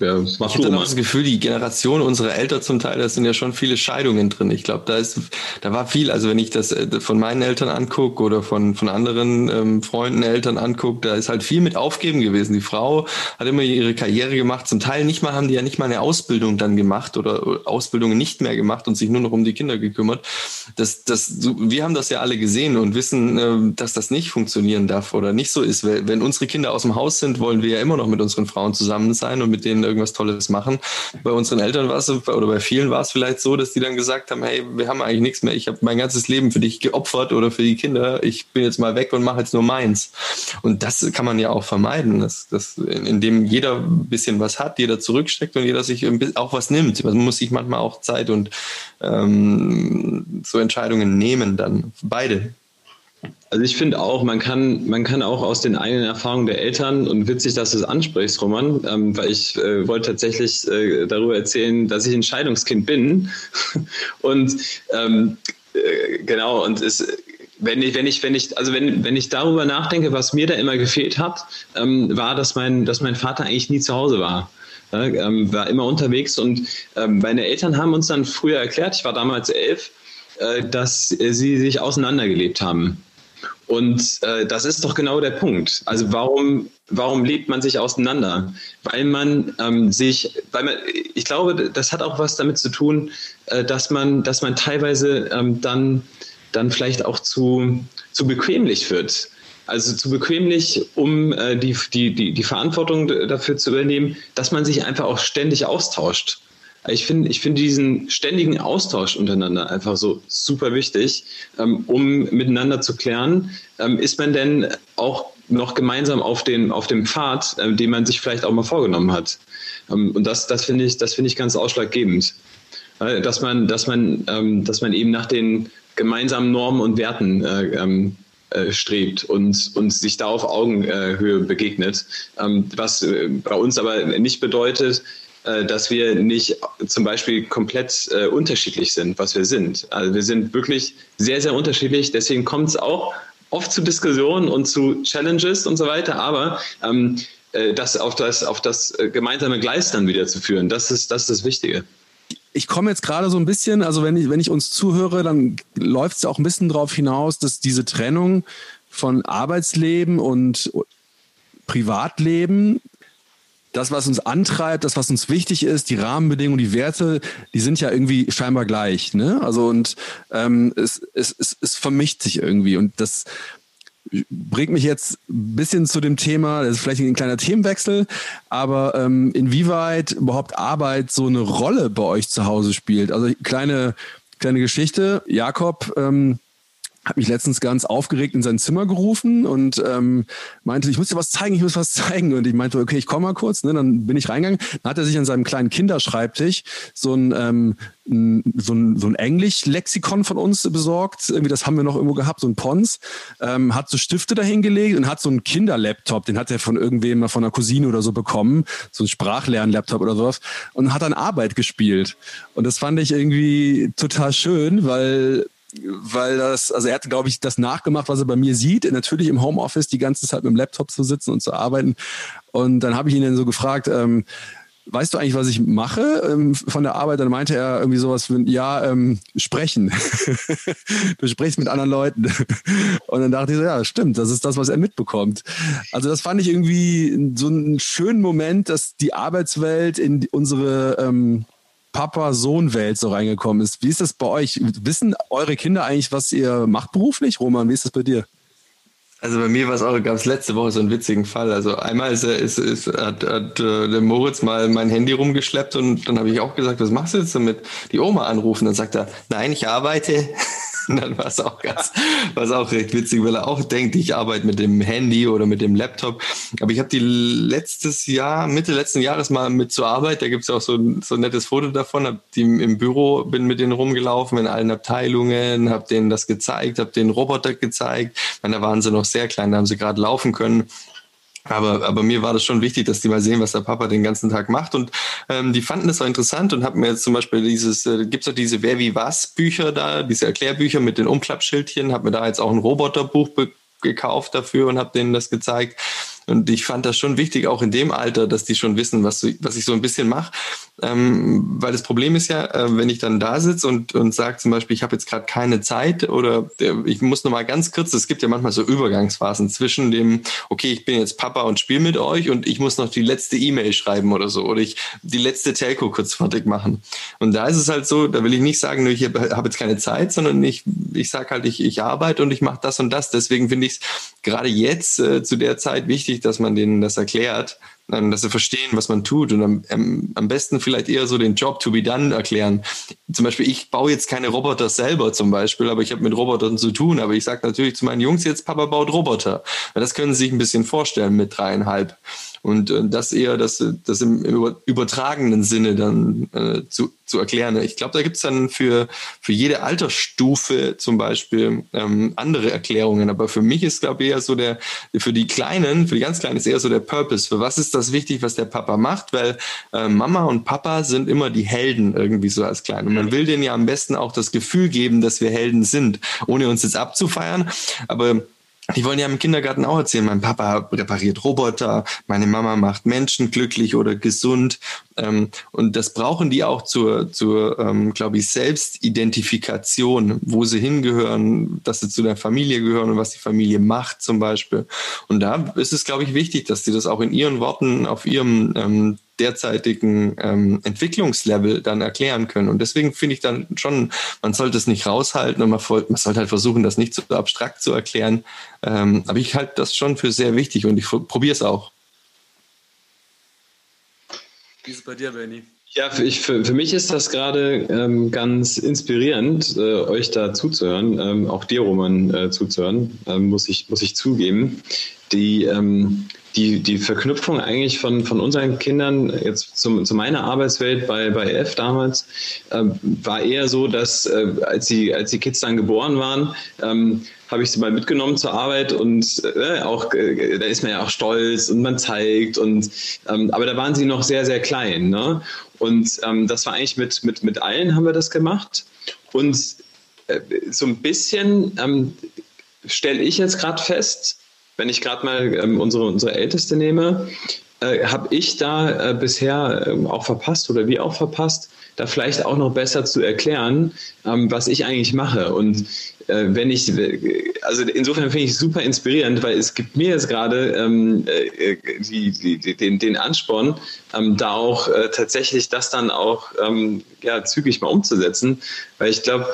ja, machst ich habe das Gefühl, die Generation unserer Eltern zum Teil, da sind ja schon viele Scheidungen drin. Ich glaube, da ist, da war viel. Also wenn ich das äh, von meinen Eltern angucke oder von von anderen ähm, Freunden, Eltern angucke, da ist halt viel mit Aufgeben gewesen. Die Frau hat immer ihre Karriere gemacht. Zum Teil nicht mal haben die ja nicht mal eine Ausbildung dann gemacht oder Ausbildungen nicht mehr gemacht und sich nur noch um die Kinder gekümmert. Das, das, wir haben das ja alle gesehen und wissen, äh, dass das nicht funktionieren darf oder nicht so ist. Wenn unsere Kinder aus dem Haus sind, wollen wir ja immer noch mit unseren Frauen Frauen zusammen sein und mit denen irgendwas Tolles machen. Bei unseren Eltern war es, oder bei vielen war es vielleicht so, dass die dann gesagt haben, hey, wir haben eigentlich nichts mehr, ich habe mein ganzes Leben für dich geopfert oder für die Kinder, ich bin jetzt mal weg und mache jetzt nur meins. Und das kann man ja auch vermeiden, dass, dass, indem jeder ein bisschen was hat, jeder zurücksteckt und jeder sich auch was nimmt. Man muss sich manchmal auch Zeit und ähm, so Entscheidungen nehmen dann, beide. Also ich finde auch, man kann, man kann auch aus den eigenen Erfahrungen der Eltern, und witzig, dass du es ansprichst, Roman, ähm, weil ich äh, wollte tatsächlich äh, darüber erzählen, dass ich ein Scheidungskind bin. und ähm, äh, genau, und es, wenn ich, wenn ich, wenn ich, also wenn, wenn ich darüber nachdenke, was mir da immer gefehlt hat, ähm, war, dass mein, dass mein Vater eigentlich nie zu Hause war. Ja, ähm, war immer unterwegs und ähm, meine Eltern haben uns dann früher erklärt, ich war damals elf, äh, dass sie sich auseinandergelebt haben. Und äh, das ist doch genau der Punkt. Also warum, warum lebt man sich auseinander? Weil man ähm, sich, weil man, ich glaube, das hat auch was damit zu tun, äh, dass man, dass man teilweise ähm, dann, dann vielleicht auch zu, zu bequemlich wird. Also zu bequemlich, um äh, die, die, die, die Verantwortung dafür zu übernehmen, dass man sich einfach auch ständig austauscht. Ich finde ich finde diesen ständigen Austausch untereinander einfach so super wichtig, ähm, um miteinander zu klären, ähm, ist man denn auch noch gemeinsam auf, den, auf dem Pfad, äh, den man sich vielleicht auch mal vorgenommen hat. Ähm, und das, das finde ich, das ich ganz ausschlaggebend. Dass man, dass man, dass man eben nach den gemeinsamen Normen und Werten äh, äh, strebt und, und sich da auf Augenhöhe begegnet. was bei uns aber nicht bedeutet, äh, dass wir nicht zum Beispiel komplett äh, unterschiedlich sind, was wir sind. Also wir sind wirklich sehr, sehr unterschiedlich. Deswegen kommt es auch oft zu Diskussionen und zu Challenges und so weiter. Aber ähm, äh, das auf das, auf das äh, gemeinsame Gleis dann wieder zu führen, das ist das, ist das Wichtige ich komme jetzt gerade so ein bisschen, also wenn ich, wenn ich uns zuhöre, dann läuft es auch ein bisschen darauf hinaus, dass diese Trennung von Arbeitsleben und Privatleben das, was uns antreibt, das, was uns wichtig ist, die Rahmenbedingungen, die Werte, die sind ja irgendwie scheinbar gleich. Ne? Also und ähm, es, es, es, es vermischt sich irgendwie. Und das bringt mich jetzt ein bisschen zu dem Thema, das ist vielleicht ein kleiner Themenwechsel, aber ähm, inwieweit überhaupt Arbeit so eine Rolle bei euch zu Hause spielt. Also kleine, kleine Geschichte. Jakob, ähm, hat mich letztens ganz aufgeregt in sein Zimmer gerufen und ähm, meinte, ich muss dir was zeigen, ich muss was zeigen. Und ich meinte, okay, ich komme mal kurz. Ne? Dann bin ich reingegangen. Dann hat er sich an seinem kleinen Kinderschreibtisch so ein, ähm, so ein, so ein Englisch-Lexikon von uns besorgt. Irgendwie, das haben wir noch irgendwo gehabt, so ein Pons. Ähm, hat so Stifte dahingelegt und hat so einen Kinderlaptop, den hat er von irgendwem, von einer Cousine oder so bekommen. So ein Sprachlern-Laptop oder sowas. Und hat dann Arbeit gespielt. Und das fand ich irgendwie total schön, weil weil das, also er hat, glaube ich, das nachgemacht, was er bei mir sieht. Natürlich im Homeoffice die ganze Zeit mit dem Laptop zu sitzen und zu arbeiten. Und dann habe ich ihn dann so gefragt, ähm, weißt du eigentlich, was ich mache ähm, von der Arbeit? Dann meinte er irgendwie sowas wie, ja, ähm, sprechen. du sprichst mit anderen Leuten. Und dann dachte ich so, ja, stimmt, das ist das, was er mitbekommt. Also das fand ich irgendwie so einen schönen Moment, dass die Arbeitswelt in unsere ähm, Papa-Sohn-Welt so reingekommen ist. Wie ist das bei euch? Wissen eure Kinder eigentlich, was ihr macht beruflich? Roman, wie ist das bei dir? Also bei mir war es auch, gab es letzte Woche so einen witzigen Fall. Also einmal ist, ist, ist, hat, hat äh, der Moritz mal mein Handy rumgeschleppt und dann habe ich auch gesagt, was machst du jetzt damit? Die Oma anrufen. Dann sagt er, nein, ich arbeite. Und dann war es auch ganz, war auch recht witzig, weil er auch denkt, ich arbeite mit dem Handy oder mit dem Laptop. Aber ich habe die letztes Jahr, Mitte letzten Jahres mal mit zur Arbeit, da gibt es auch so, so ein nettes Foto davon, hab die im Büro, bin mit denen rumgelaufen in allen Abteilungen, habe denen das gezeigt, habe den Roboter gezeigt. Meine, da waren sie noch sehr klein, da haben sie gerade laufen können. Aber, aber mir war das schon wichtig, dass die mal sehen, was der Papa den ganzen Tag macht. Und ähm, die fanden das auch interessant und haben mir jetzt zum Beispiel dieses, äh, gibt es auch diese Wer wie was Bücher da, diese Erklärbücher mit den Umklappschildchen, habe mir da jetzt auch ein Roboterbuch gekauft dafür und habe denen das gezeigt. Und ich fand das schon wichtig, auch in dem Alter, dass die schon wissen, was, was ich so ein bisschen mache. Ähm, weil das Problem ist ja, äh, wenn ich dann da sitze und, und sage zum Beispiel, ich habe jetzt gerade keine Zeit oder der, ich muss noch mal ganz kurz, es gibt ja manchmal so Übergangsphasen zwischen dem, okay, ich bin jetzt Papa und spiele mit euch und ich muss noch die letzte E-Mail schreiben oder so oder ich die letzte Telco kurz fertig machen. Und da ist es halt so, da will ich nicht sagen, ich habe jetzt keine Zeit, sondern ich, ich sage halt, ich, ich arbeite und ich mache das und das. Deswegen finde ich es gerade jetzt äh, zu der Zeit wichtig, dass man denen das erklärt, ähm, dass sie verstehen, was man tut und am, am besten vielleicht eher so den Job to be done erklären. Zum Beispiel, ich baue jetzt keine Roboter selber zum Beispiel, aber ich habe mit Robotern zu tun. Aber ich sage natürlich zu meinen Jungs jetzt, Papa baut Roboter. Das können sie sich ein bisschen vorstellen mit dreieinhalb. Und äh, das eher das, das im, im übertragenen Sinne dann äh, zu, zu erklären. Ich glaube, da gibt es dann für, für jede Altersstufe zum Beispiel ähm, andere Erklärungen. Aber für mich ist, glaube ich, eher so der, für die Kleinen, für die ganz Kleinen ist eher so der Purpose. Für was ist das wichtig, was der Papa macht? Weil äh, Mama und Papa sind immer die Helden irgendwie so als Klein. Und man will denen ja am besten auch das Gefühl geben, dass wir Helden sind, ohne uns jetzt abzufeiern. Aber die wollen ja im Kindergarten auch erzählen, mein Papa repariert Roboter, meine Mama macht Menschen glücklich oder gesund. Ähm, und das brauchen die auch zur, zur ähm, glaube ich, Selbstidentifikation, wo sie hingehören, dass sie zu der Familie gehören und was die Familie macht zum Beispiel. Und da ist es, glaube ich, wichtig, dass sie das auch in ihren Worten auf ihrem ähm, derzeitigen ähm, Entwicklungslevel dann erklären können. Und deswegen finde ich dann schon, man sollte es nicht raushalten und man, man sollte halt versuchen, das nicht so abstrakt zu erklären. Ähm, aber ich halte das schon für sehr wichtig und ich probiere es auch. Wie ist es bei dir, Benny? Ja, für, ich, für, für mich ist das gerade ähm, ganz inspirierend, äh, euch da zuzuhören, ähm, auch dir, Roman, äh, zuzuhören, ähm, muss, ich, muss ich zugeben. Die, ähm, die, die Verknüpfung eigentlich von, von unseren Kindern jetzt zum, zu meiner Arbeitswelt bei, bei F damals äh, war eher so, dass äh, als, die, als die Kids dann geboren waren, ähm, habe ich sie mal mitgenommen zur Arbeit und äh, auch äh, da ist man ja auch stolz und man zeigt und ähm, aber da waren sie noch sehr sehr klein ne? und ähm, das war eigentlich mit mit mit allen haben wir das gemacht und äh, so ein bisschen ähm, stelle ich jetzt gerade fest wenn ich gerade mal ähm, unsere, unsere Älteste nehme, äh, habe ich da äh, bisher äh, auch verpasst oder wir auch verpasst, da vielleicht auch noch besser zu erklären, ähm, was ich eigentlich mache. Und äh, wenn ich, also insofern finde ich es super inspirierend, weil es gibt mir jetzt gerade ähm, äh, die, die, den, den Ansporn, ähm, da auch äh, tatsächlich das dann auch ähm, ja, zügig mal umzusetzen, weil ich glaube,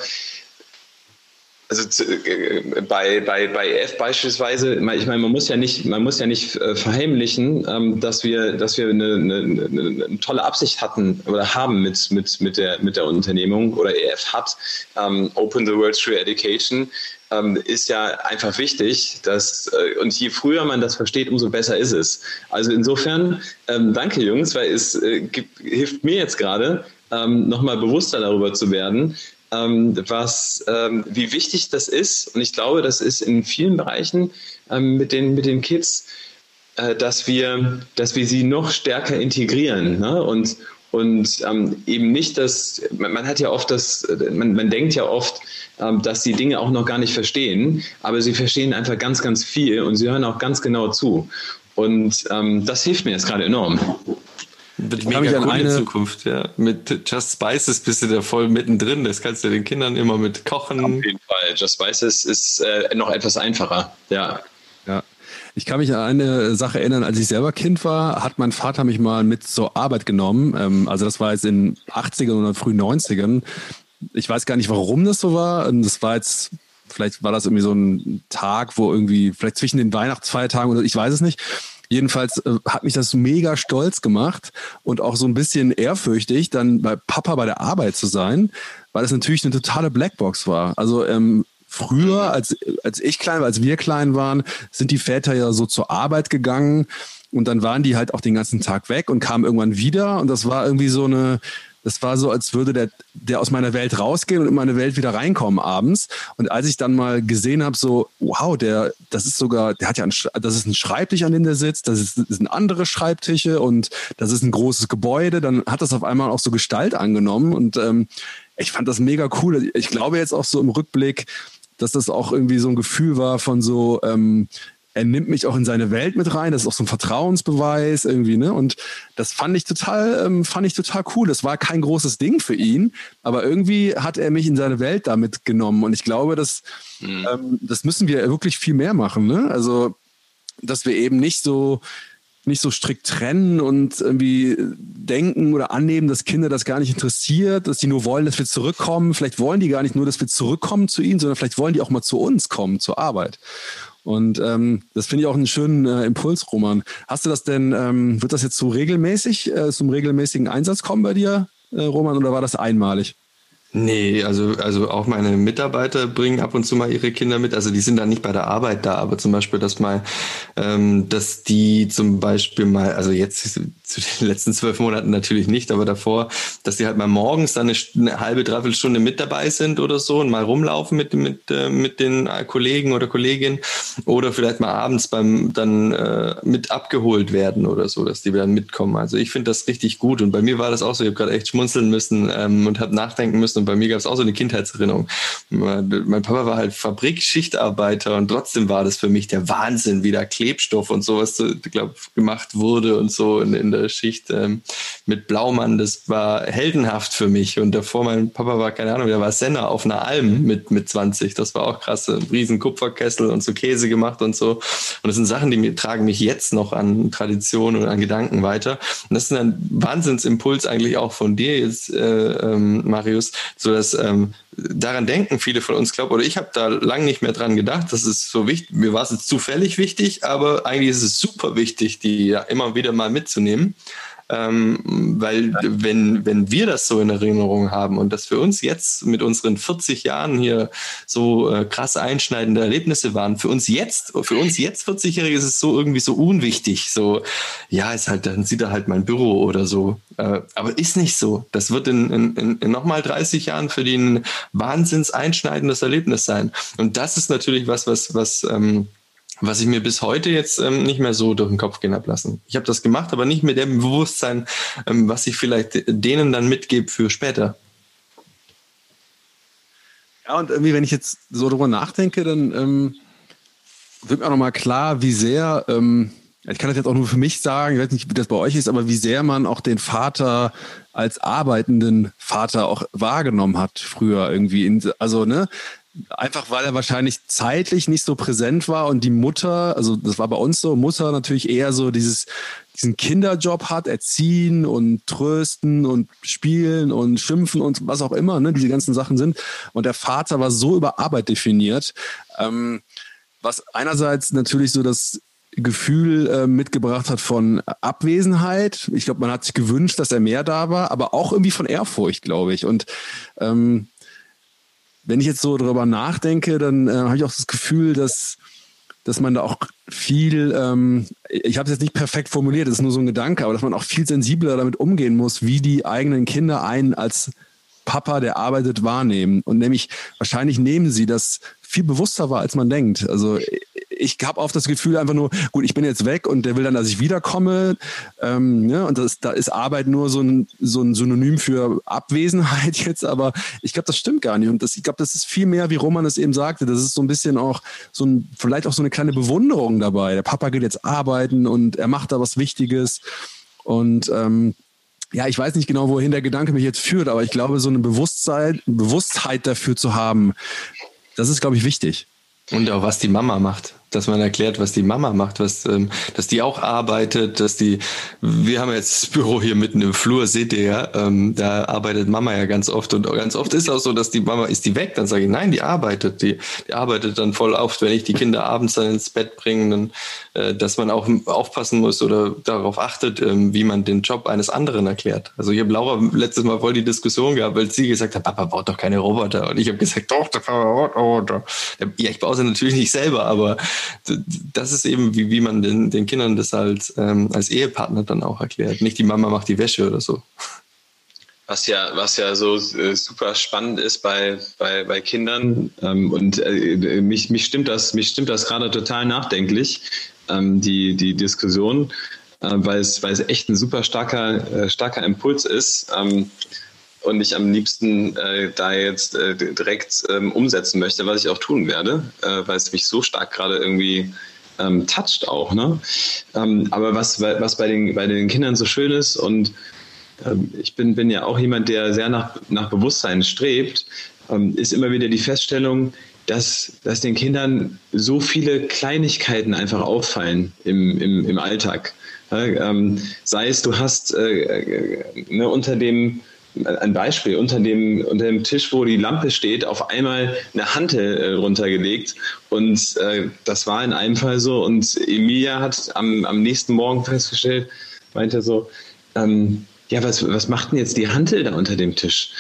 also äh, bei, bei, bei F beispielsweise, ich meine, man muss ja nicht, man muss ja nicht äh, verheimlichen, ähm, dass wir, dass wir eine, eine, eine, tolle Absicht hatten oder haben mit, mit, mit, der, mit der Unternehmung oder EF hat, ähm, Open the World Through Education, ähm, ist ja einfach wichtig, dass, äh, und je früher man das versteht, umso besser ist es. Also insofern, danke Jungs, weil es gibt, hilft mir jetzt gerade, ähm, nochmal bewusster darüber zu werden, ähm, was, ähm, wie wichtig das ist. Und ich glaube, das ist in vielen Bereichen ähm, mit, den, mit den Kids, äh, dass, wir, dass wir sie noch stärker integrieren. Ne? Und, und ähm, eben nicht, dass man, man, hat ja oft das, man, man denkt ja oft, ähm, dass sie Dinge auch noch gar nicht verstehen, aber sie verstehen einfach ganz, ganz viel und sie hören auch ganz genau zu. Und ähm, das hilft mir jetzt gerade enorm. Wird ich mega cool eine... in Zukunft, ja. Mit Just Spices bist du da voll mittendrin. Das kannst du den Kindern immer mit kochen. Auf jeden Fall. Just Spices ist äh, noch etwas einfacher, ja. Ja. Ich kann mich an eine Sache erinnern, als ich selber Kind war, hat mein Vater mich mal mit zur Arbeit genommen. Ähm, also das war jetzt in 80ern oder früh 90ern. Ich weiß gar nicht, warum das so war. Das war jetzt, vielleicht war das irgendwie so ein Tag, wo irgendwie, vielleicht zwischen den Weihnachtsfeiertagen oder ich weiß es nicht. Jedenfalls äh, hat mich das mega stolz gemacht und auch so ein bisschen ehrfürchtig, dann bei Papa bei der Arbeit zu sein, weil es natürlich eine totale Blackbox war. Also ähm, früher, als, als ich klein war, als wir klein waren, sind die Väter ja so zur Arbeit gegangen und dann waren die halt auch den ganzen Tag weg und kamen irgendwann wieder und das war irgendwie so eine, das war so, als würde der, der aus meiner Welt rausgehen und in meine Welt wieder reinkommen abends. Und als ich dann mal gesehen habe, so, wow, der, das ist sogar, der hat ja ein, das ist ein Schreibtisch, an dem der sitzt, das, ist, das sind andere Schreibtische und das ist ein großes Gebäude, dann hat das auf einmal auch so Gestalt angenommen. Und ähm, ich fand das mega cool. Ich glaube jetzt auch so im Rückblick, dass das auch irgendwie so ein Gefühl war von so, ähm, er nimmt mich auch in seine Welt mit rein. Das ist auch so ein Vertrauensbeweis irgendwie, ne? Und das fand ich total, ähm, fand ich total cool. Das war kein großes Ding für ihn, aber irgendwie hat er mich in seine Welt damit genommen. Und ich glaube, dass, mhm. ähm, das müssen wir wirklich viel mehr machen, ne? Also, dass wir eben nicht so, nicht so strikt trennen und irgendwie denken oder annehmen, dass Kinder das gar nicht interessiert, dass die nur wollen, dass wir zurückkommen. Vielleicht wollen die gar nicht nur, dass wir zurückkommen zu ihnen, sondern vielleicht wollen die auch mal zu uns kommen, zur Arbeit. Und ähm, das finde ich auch einen schönen äh, Impuls, Roman. Hast du das denn, ähm, wird das jetzt so regelmäßig, äh, zum regelmäßigen Einsatz kommen bei dir, äh, Roman, oder war das einmalig? Nee, also, also auch meine Mitarbeiter bringen ab und zu mal ihre Kinder mit. Also die sind dann nicht bei der Arbeit da, aber zum Beispiel, dass mal, ähm, dass die zum Beispiel mal, also jetzt zu den letzten zwölf Monaten natürlich nicht, aber davor, dass die halt mal morgens dann eine, eine halbe, dreiviertel Stunde mit dabei sind oder so und mal rumlaufen mit, mit, äh, mit den Kollegen oder Kolleginnen oder vielleicht mal abends beim dann äh, mit abgeholt werden oder so, dass die dann mitkommen. Also ich finde das richtig gut und bei mir war das auch so, ich habe gerade echt schmunzeln müssen ähm, und habe nachdenken müssen und bei mir gab es auch so eine Kindheitserinnerung. Mein Papa war halt Fabrikschichtarbeiter und trotzdem war das für mich der Wahnsinn, wie da Klebstoff und sowas, glaube gemacht wurde und so in, in Schicht ähm, mit Blaumann. Das war heldenhaft für mich. Und davor, mein Papa war, keine Ahnung, der war Senner auf einer Alm mit, mit 20. Das war auch krass. Ein riesen Kupferkessel und so Käse gemacht und so. Und das sind Sachen, die mir, tragen mich jetzt noch an Tradition und an Gedanken weiter. Und das ist ein Wahnsinnsimpuls eigentlich auch von dir jetzt, äh, ähm, Marius, so dass ähm, daran denken viele von uns, glaube oder ich habe da lange nicht mehr dran gedacht. Das ist so wichtig. Mir war es jetzt zufällig wichtig, aber eigentlich ist es super wichtig, die ja immer wieder mal mitzunehmen. Ähm, weil wenn, wenn wir das so in Erinnerung haben und das für uns jetzt mit unseren 40 Jahren hier so äh, krass einschneidende Erlebnisse waren, für uns jetzt, für uns jetzt 40-Jährige ist es so irgendwie so unwichtig. So, ja, ist halt, dann sieht er halt mein Büro oder so. Äh, aber ist nicht so. Das wird in, in, in nochmal 30 Jahren für die ein wahnsinns einschneidendes Erlebnis sein. Und das ist natürlich was, was, was, ähm, was ich mir bis heute jetzt ähm, nicht mehr so durch den Kopf gehen habe lassen. Ich habe das gemacht, aber nicht mit dem Bewusstsein, ähm, was ich vielleicht denen dann mitgebe für später. Ja, und irgendwie, wenn ich jetzt so drüber nachdenke, dann ähm, wird mir auch nochmal klar, wie sehr, ähm, ich kann das jetzt auch nur für mich sagen, ich weiß nicht, wie das bei euch ist, aber wie sehr man auch den Vater als arbeitenden Vater auch wahrgenommen hat früher irgendwie. In, also, ne, Einfach weil er wahrscheinlich zeitlich nicht so präsent war und die Mutter, also das war bei uns so, Mutter natürlich eher so dieses, diesen Kinderjob hat, erziehen und trösten und spielen und schimpfen und was auch immer, ne, diese ganzen Sachen sind. Und der Vater war so über Arbeit definiert, ähm, was einerseits natürlich so das Gefühl äh, mitgebracht hat von Abwesenheit. Ich glaube, man hat sich gewünscht, dass er mehr da war, aber auch irgendwie von Ehrfurcht, glaube ich. Und ähm, wenn ich jetzt so darüber nachdenke, dann äh, habe ich auch das Gefühl, dass, dass man da auch viel, ähm, ich habe es jetzt nicht perfekt formuliert, das ist nur so ein Gedanke, aber dass man auch viel sensibler damit umgehen muss, wie die eigenen Kinder einen als Papa, der arbeitet, wahrnehmen. Und nämlich, wahrscheinlich nehmen sie das viel bewusster wahr, als man denkt. Also ich habe oft das Gefühl einfach nur, gut, ich bin jetzt weg und der will dann, dass ich wiederkomme. Ähm, ne? Und das, da ist Arbeit nur so ein, so ein Synonym für Abwesenheit jetzt, aber ich glaube, das stimmt gar nicht. Und das, ich glaube, das ist viel mehr, wie Roman es eben sagte, das ist so ein bisschen auch so ein, vielleicht auch so eine kleine Bewunderung dabei. Der Papa geht jetzt arbeiten und er macht da was Wichtiges. Und ähm, ja, ich weiß nicht genau, wohin der Gedanke mich jetzt führt, aber ich glaube, so eine Bewusstsein, Bewusstheit dafür zu haben, das ist, glaube ich, wichtig. Und auch was die Mama macht dass man erklärt, was die Mama macht, was, ähm, dass die auch arbeitet, dass die, wir haben jetzt das Büro hier mitten im Flur, seht ihr ja, ähm, da arbeitet Mama ja ganz oft und ganz oft ist auch so, dass die Mama, ist die weg? Dann sage ich, nein, die arbeitet, die, die arbeitet dann voll oft, wenn ich die Kinder abends dann ins Bett bringe, dann, äh, dass man auch aufpassen muss oder darauf achtet, ähm, wie man den Job eines anderen erklärt. Also ich habe Laura letztes Mal voll die Diskussion gehabt, weil sie gesagt hat, Papa baut doch keine Roboter und ich habe gesagt, doch, der Papa baut Roboter. Ja, ich baue sie natürlich nicht selber, aber das ist eben, wie, wie man den, den Kindern das halt ähm, als Ehepartner dann auch erklärt. Nicht die Mama macht die Wäsche oder so. Was ja, was ja so äh, super spannend ist bei, bei, bei Kindern ähm, und äh, mich, mich stimmt das, mich stimmt das gerade total nachdenklich, ähm, die, die Diskussion, äh, weil, es, weil es echt ein super starker, äh, starker Impuls ist. Und ich am liebsten äh, da jetzt äh, direkt ähm, umsetzen möchte, was ich auch tun werde, äh, weil es mich so stark gerade irgendwie ähm, toucht auch. Ne? Ähm, aber was, was bei, den, bei den Kindern so schön ist und ähm, ich bin, bin ja auch jemand, der sehr nach, nach Bewusstsein strebt, ähm, ist immer wieder die Feststellung, dass, dass den Kindern so viele Kleinigkeiten einfach auffallen im, im, im Alltag. Ja, ähm, sei es, du hast äh, äh, ne, unter dem ein Beispiel, unter dem, unter dem Tisch, wo die Lampe steht, auf einmal eine Hantel äh, runtergelegt. Und äh, das war in einem Fall so. Und Emilia hat am, am nächsten Morgen festgestellt, meinte so, ähm, ja, was, was macht denn jetzt die Hantel da unter dem Tisch?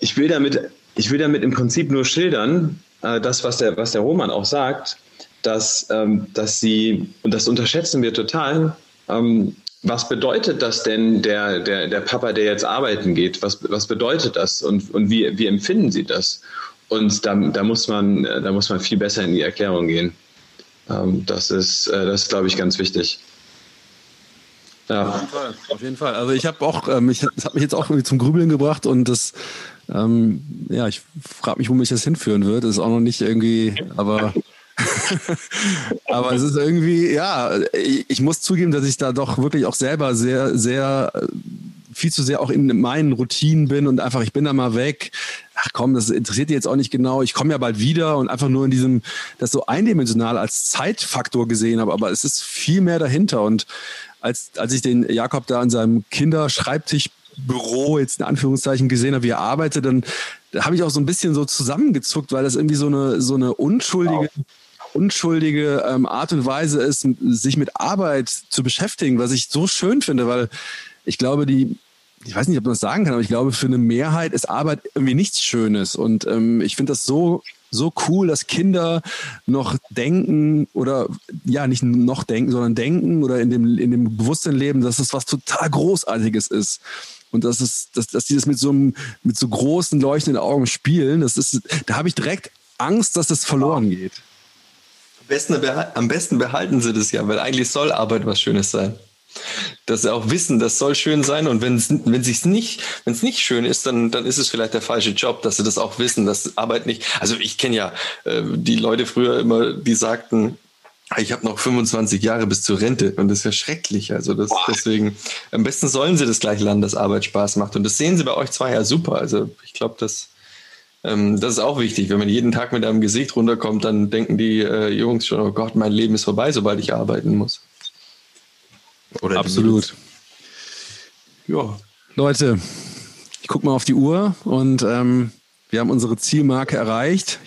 Ich will damit, ich will damit im Prinzip nur schildern, äh, das, was der, was der Roman auch sagt, dass, ähm, dass sie, und das unterschätzen wir total, ähm, was bedeutet das denn, der, der, der Papa, der jetzt arbeiten geht? Was, was bedeutet das und, und wie, wie empfinden Sie das? Und da, da, muss man, da muss man viel besser in die Erklärung gehen. Ähm, das ist, äh, das ist, glaube ich, ganz wichtig. Ja. Auf jeden Fall. Auf jeden Fall. Also ich habe auch, ähm, ich, das mich jetzt auch irgendwie zum Grübeln gebracht und das, ähm, ja, ich frage mich, wo mich das hinführen wird. Das ist auch noch nicht irgendwie, aber Aber es ist irgendwie, ja, ich muss zugeben, dass ich da doch wirklich auch selber sehr, sehr viel zu sehr auch in meinen Routinen bin und einfach, ich bin da mal weg. Ach komm, das interessiert dich jetzt auch nicht genau. Ich komme ja bald wieder und einfach nur in diesem, das so eindimensional als Zeitfaktor gesehen habe, aber es ist viel mehr dahinter. Und als, als ich den Jakob da an seinem Kinderschreibtischbüro jetzt in Anführungszeichen gesehen habe, wie er arbeitet, dann da habe ich auch so ein bisschen so zusammengezuckt, weil das irgendwie so eine, so eine unschuldige, wow unschuldige ähm, Art und Weise ist, sich mit Arbeit zu beschäftigen, was ich so schön finde, weil ich glaube, die, ich weiß nicht, ob man das sagen kann, aber ich glaube, für eine Mehrheit ist Arbeit irgendwie nichts Schönes. Und ähm, ich finde das so, so cool, dass Kinder noch denken oder ja, nicht noch denken, sondern denken oder in dem, in dem Bewusstsein leben, dass es was total Großartiges ist. Und das ist, dass, dass die das mit so, einem, mit so großen leuchtenden Augen spielen, das ist, da habe ich direkt Angst, dass das verloren geht besten, am besten behalten sie das ja, weil eigentlich soll Arbeit was Schönes sein. Dass sie auch wissen, das soll schön sein und wenn es nicht wenn es nicht schön ist, dann dann ist es vielleicht der falsche Job, dass sie das auch wissen, dass Arbeit nicht. Also ich kenne ja äh, die Leute früher immer, die sagten, ich habe noch 25 Jahre bis zur Rente und das ist ja schrecklich. Also das, deswegen, am besten sollen sie das gleich lernen, dass Arbeit Spaß macht. Und das sehen sie bei euch zwei ja super. Also ich glaube, das, ähm, das ist auch wichtig. Wenn man jeden Tag mit einem Gesicht runterkommt, dann denken die äh, Jungs schon, oh Gott, mein Leben ist vorbei, sobald ich arbeiten muss. Oder Absolut. Ja. Leute, ich gucke mal auf die Uhr und ähm, wir haben unsere Zielmarke erreicht.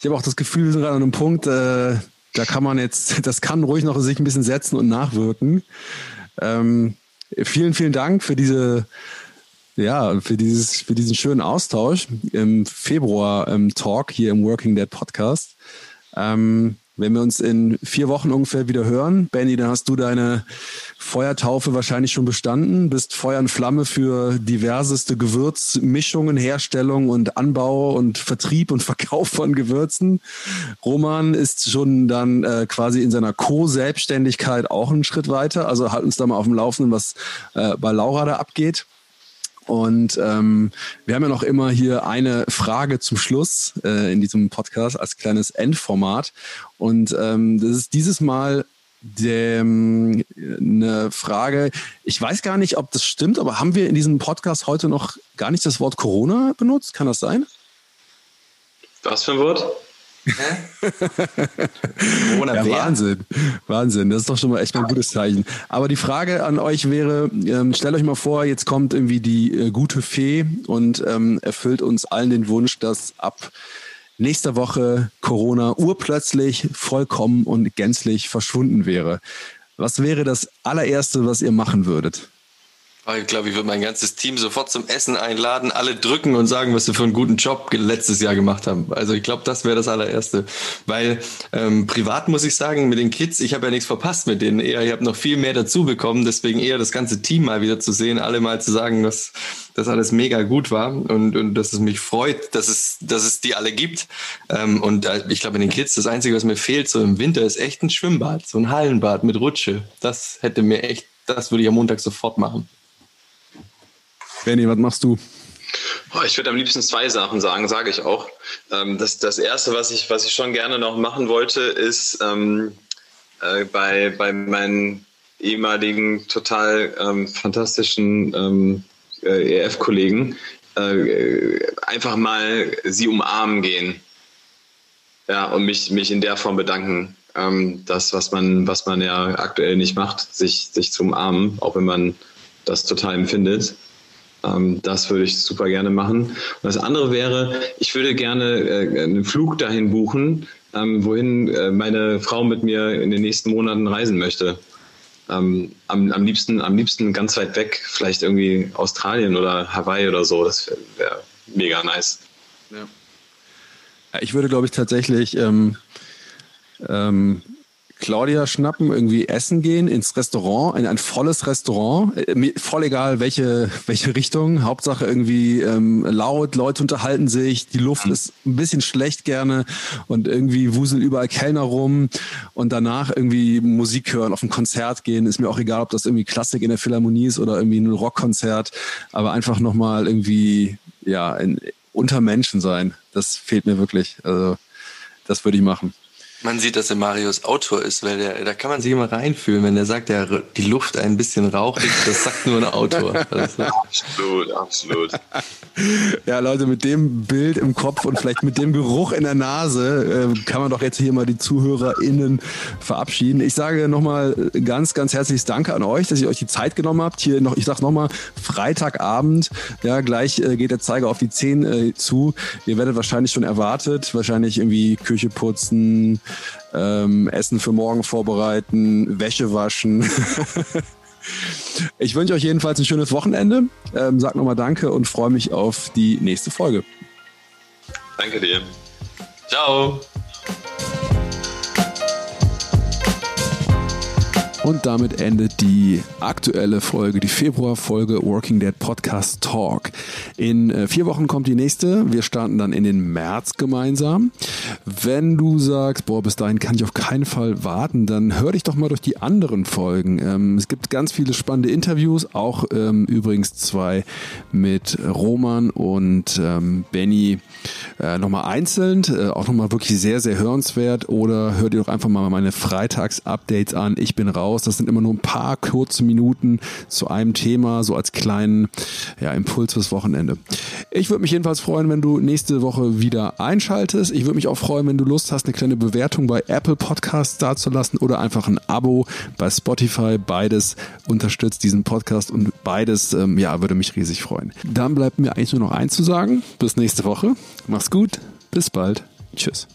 Ich habe auch das Gefühl, wir sind gerade an einem Punkt, äh, da kann man jetzt, das kann ruhig noch sich ein bisschen setzen und nachwirken. Ähm, vielen, vielen Dank für diese ja, für, dieses, für diesen schönen Austausch im Februar ähm, hier im Working Dead Podcast. Ähm, wenn wir uns in vier Wochen ungefähr wieder hören, Benny, dann hast du deine Feuertaufe wahrscheinlich schon bestanden, bist Feuer und Flamme für diverseste Gewürzmischungen, Herstellung und Anbau und Vertrieb und Verkauf von Gewürzen. Roman ist schon dann äh, quasi in seiner Co-Selbstständigkeit auch einen Schritt weiter. Also halt uns da mal auf dem Laufenden, was äh, bei Laura da abgeht. Und ähm, wir haben ja noch immer hier eine Frage zum Schluss äh, in diesem Podcast als kleines Endformat. Und ähm, das ist dieses Mal dem, eine Frage. Ich weiß gar nicht, ob das stimmt, aber haben wir in diesem Podcast heute noch gar nicht das Wort Corona benutzt? Kann das sein? Was für ein Wort? Ja, Wahnsinn, Wahnsinn. Das ist doch schon mal echt mal ein gutes Zeichen. Aber die Frage an euch wäre: ähm, Stellt euch mal vor, jetzt kommt irgendwie die äh, gute Fee und ähm, erfüllt uns allen den Wunsch, dass ab nächster Woche Corona urplötzlich vollkommen und gänzlich verschwunden wäre. Was wäre das allererste, was ihr machen würdet? Ich glaube, ich würde mein ganzes Team sofort zum Essen einladen, alle drücken und sagen, was sie für einen guten Job letztes Jahr gemacht haben. Also ich glaube, das wäre das allererste. Weil ähm, privat muss ich sagen, mit den Kids, ich habe ja nichts verpasst mit denen. Eher, ich habe noch viel mehr dazu bekommen. Deswegen eher das ganze Team mal wieder zu sehen, alle mal zu sagen, dass das alles mega gut war und, und dass es mich freut, dass es, dass es die alle gibt. Ähm, und äh, ich glaube, in den Kids, das Einzige, was mir fehlt, so im Winter, ist echt ein Schwimmbad, so ein Hallenbad mit Rutsche. Das hätte mir echt, das würde ich am Montag sofort machen. Benny, was machst du? Oh, ich würde am liebsten zwei Sachen sagen, sage ich auch. Ähm, das, das erste, was ich, was ich schon gerne noch machen wollte, ist ähm, äh, bei, bei meinen ehemaligen total ähm, fantastischen ähm, äh, EF-Kollegen äh, einfach mal sie umarmen gehen. Ja, und mich, mich in der Form bedanken. Ähm, das, was man, was man ja aktuell nicht macht, sich, sich zu umarmen, auch wenn man das total empfindet. Ähm, das würde ich super gerne machen. Und das andere wäre, ich würde gerne äh, einen Flug dahin buchen, ähm, wohin äh, meine Frau mit mir in den nächsten Monaten reisen möchte. Ähm, am, am, liebsten, am liebsten ganz weit weg, vielleicht irgendwie Australien oder Hawaii oder so. Das wäre wär mega nice. Ja. Ich würde, glaube ich, tatsächlich ähm, ähm, Claudia schnappen, irgendwie essen gehen ins Restaurant, in ein volles Restaurant, äh, voll egal welche, welche Richtung, Hauptsache irgendwie ähm, laut, Leute unterhalten sich, die Luft ist ein bisschen schlecht gerne und irgendwie wuseln überall Kellner rum und danach irgendwie Musik hören, auf ein Konzert gehen, ist mir auch egal, ob das irgendwie Klassik in der Philharmonie ist oder irgendwie ein Rockkonzert, aber einfach nochmal irgendwie, ja, in, unter Menschen sein, das fehlt mir wirklich, also das würde ich machen. Man sieht, dass er Marius Autor ist, weil der, da kann man sich immer reinfühlen, wenn er sagt, der, die Luft ein bisschen rauchig, das sagt nur ein Autor. Also. absolut, absolut. Ja, Leute, mit dem Bild im Kopf und vielleicht mit dem Geruch in der Nase äh, kann man doch jetzt hier mal die ZuhörerInnen verabschieden. Ich sage nochmal ganz, ganz herzliches Danke an euch, dass ihr euch die Zeit genommen habt. Hier noch, ich sag's nochmal, Freitagabend, ja, gleich äh, geht der Zeiger auf die 10 äh, zu. Ihr werdet wahrscheinlich schon erwartet, wahrscheinlich irgendwie Küche putzen, ähm, Essen für morgen vorbereiten, Wäsche waschen. ich wünsche euch jedenfalls ein schönes Wochenende. Ähm, sag nochmal Danke und freue mich auf die nächste Folge. Danke dir. Ciao. Und damit endet die aktuelle Folge, die Februarfolge Working Dead Podcast Talk. In äh, vier Wochen kommt die nächste. Wir starten dann in den März gemeinsam. Wenn du sagst, boah, bis dahin kann ich auf keinen Fall warten, dann hör dich doch mal durch die anderen Folgen. Ähm, es gibt ganz viele spannende Interviews, auch ähm, übrigens zwei mit Roman und ähm, Benny äh, nochmal einzeln, äh, auch nochmal wirklich sehr, sehr hörenswert. Oder hör dir doch einfach mal meine Freitags-Updates an. Ich bin raus raus. Das sind immer nur ein paar kurze Minuten zu einem Thema, so als kleinen ja, Impuls fürs Wochenende. Ich würde mich jedenfalls freuen, wenn du nächste Woche wieder einschaltest. Ich würde mich auch freuen, wenn du Lust hast, eine kleine Bewertung bei Apple Podcasts dazulassen oder einfach ein Abo bei Spotify. Beides unterstützt diesen Podcast und beides, ähm, ja, würde mich riesig freuen. Dann bleibt mir eigentlich nur noch eins zu sagen. Bis nächste Woche. Mach's gut. Bis bald. Tschüss.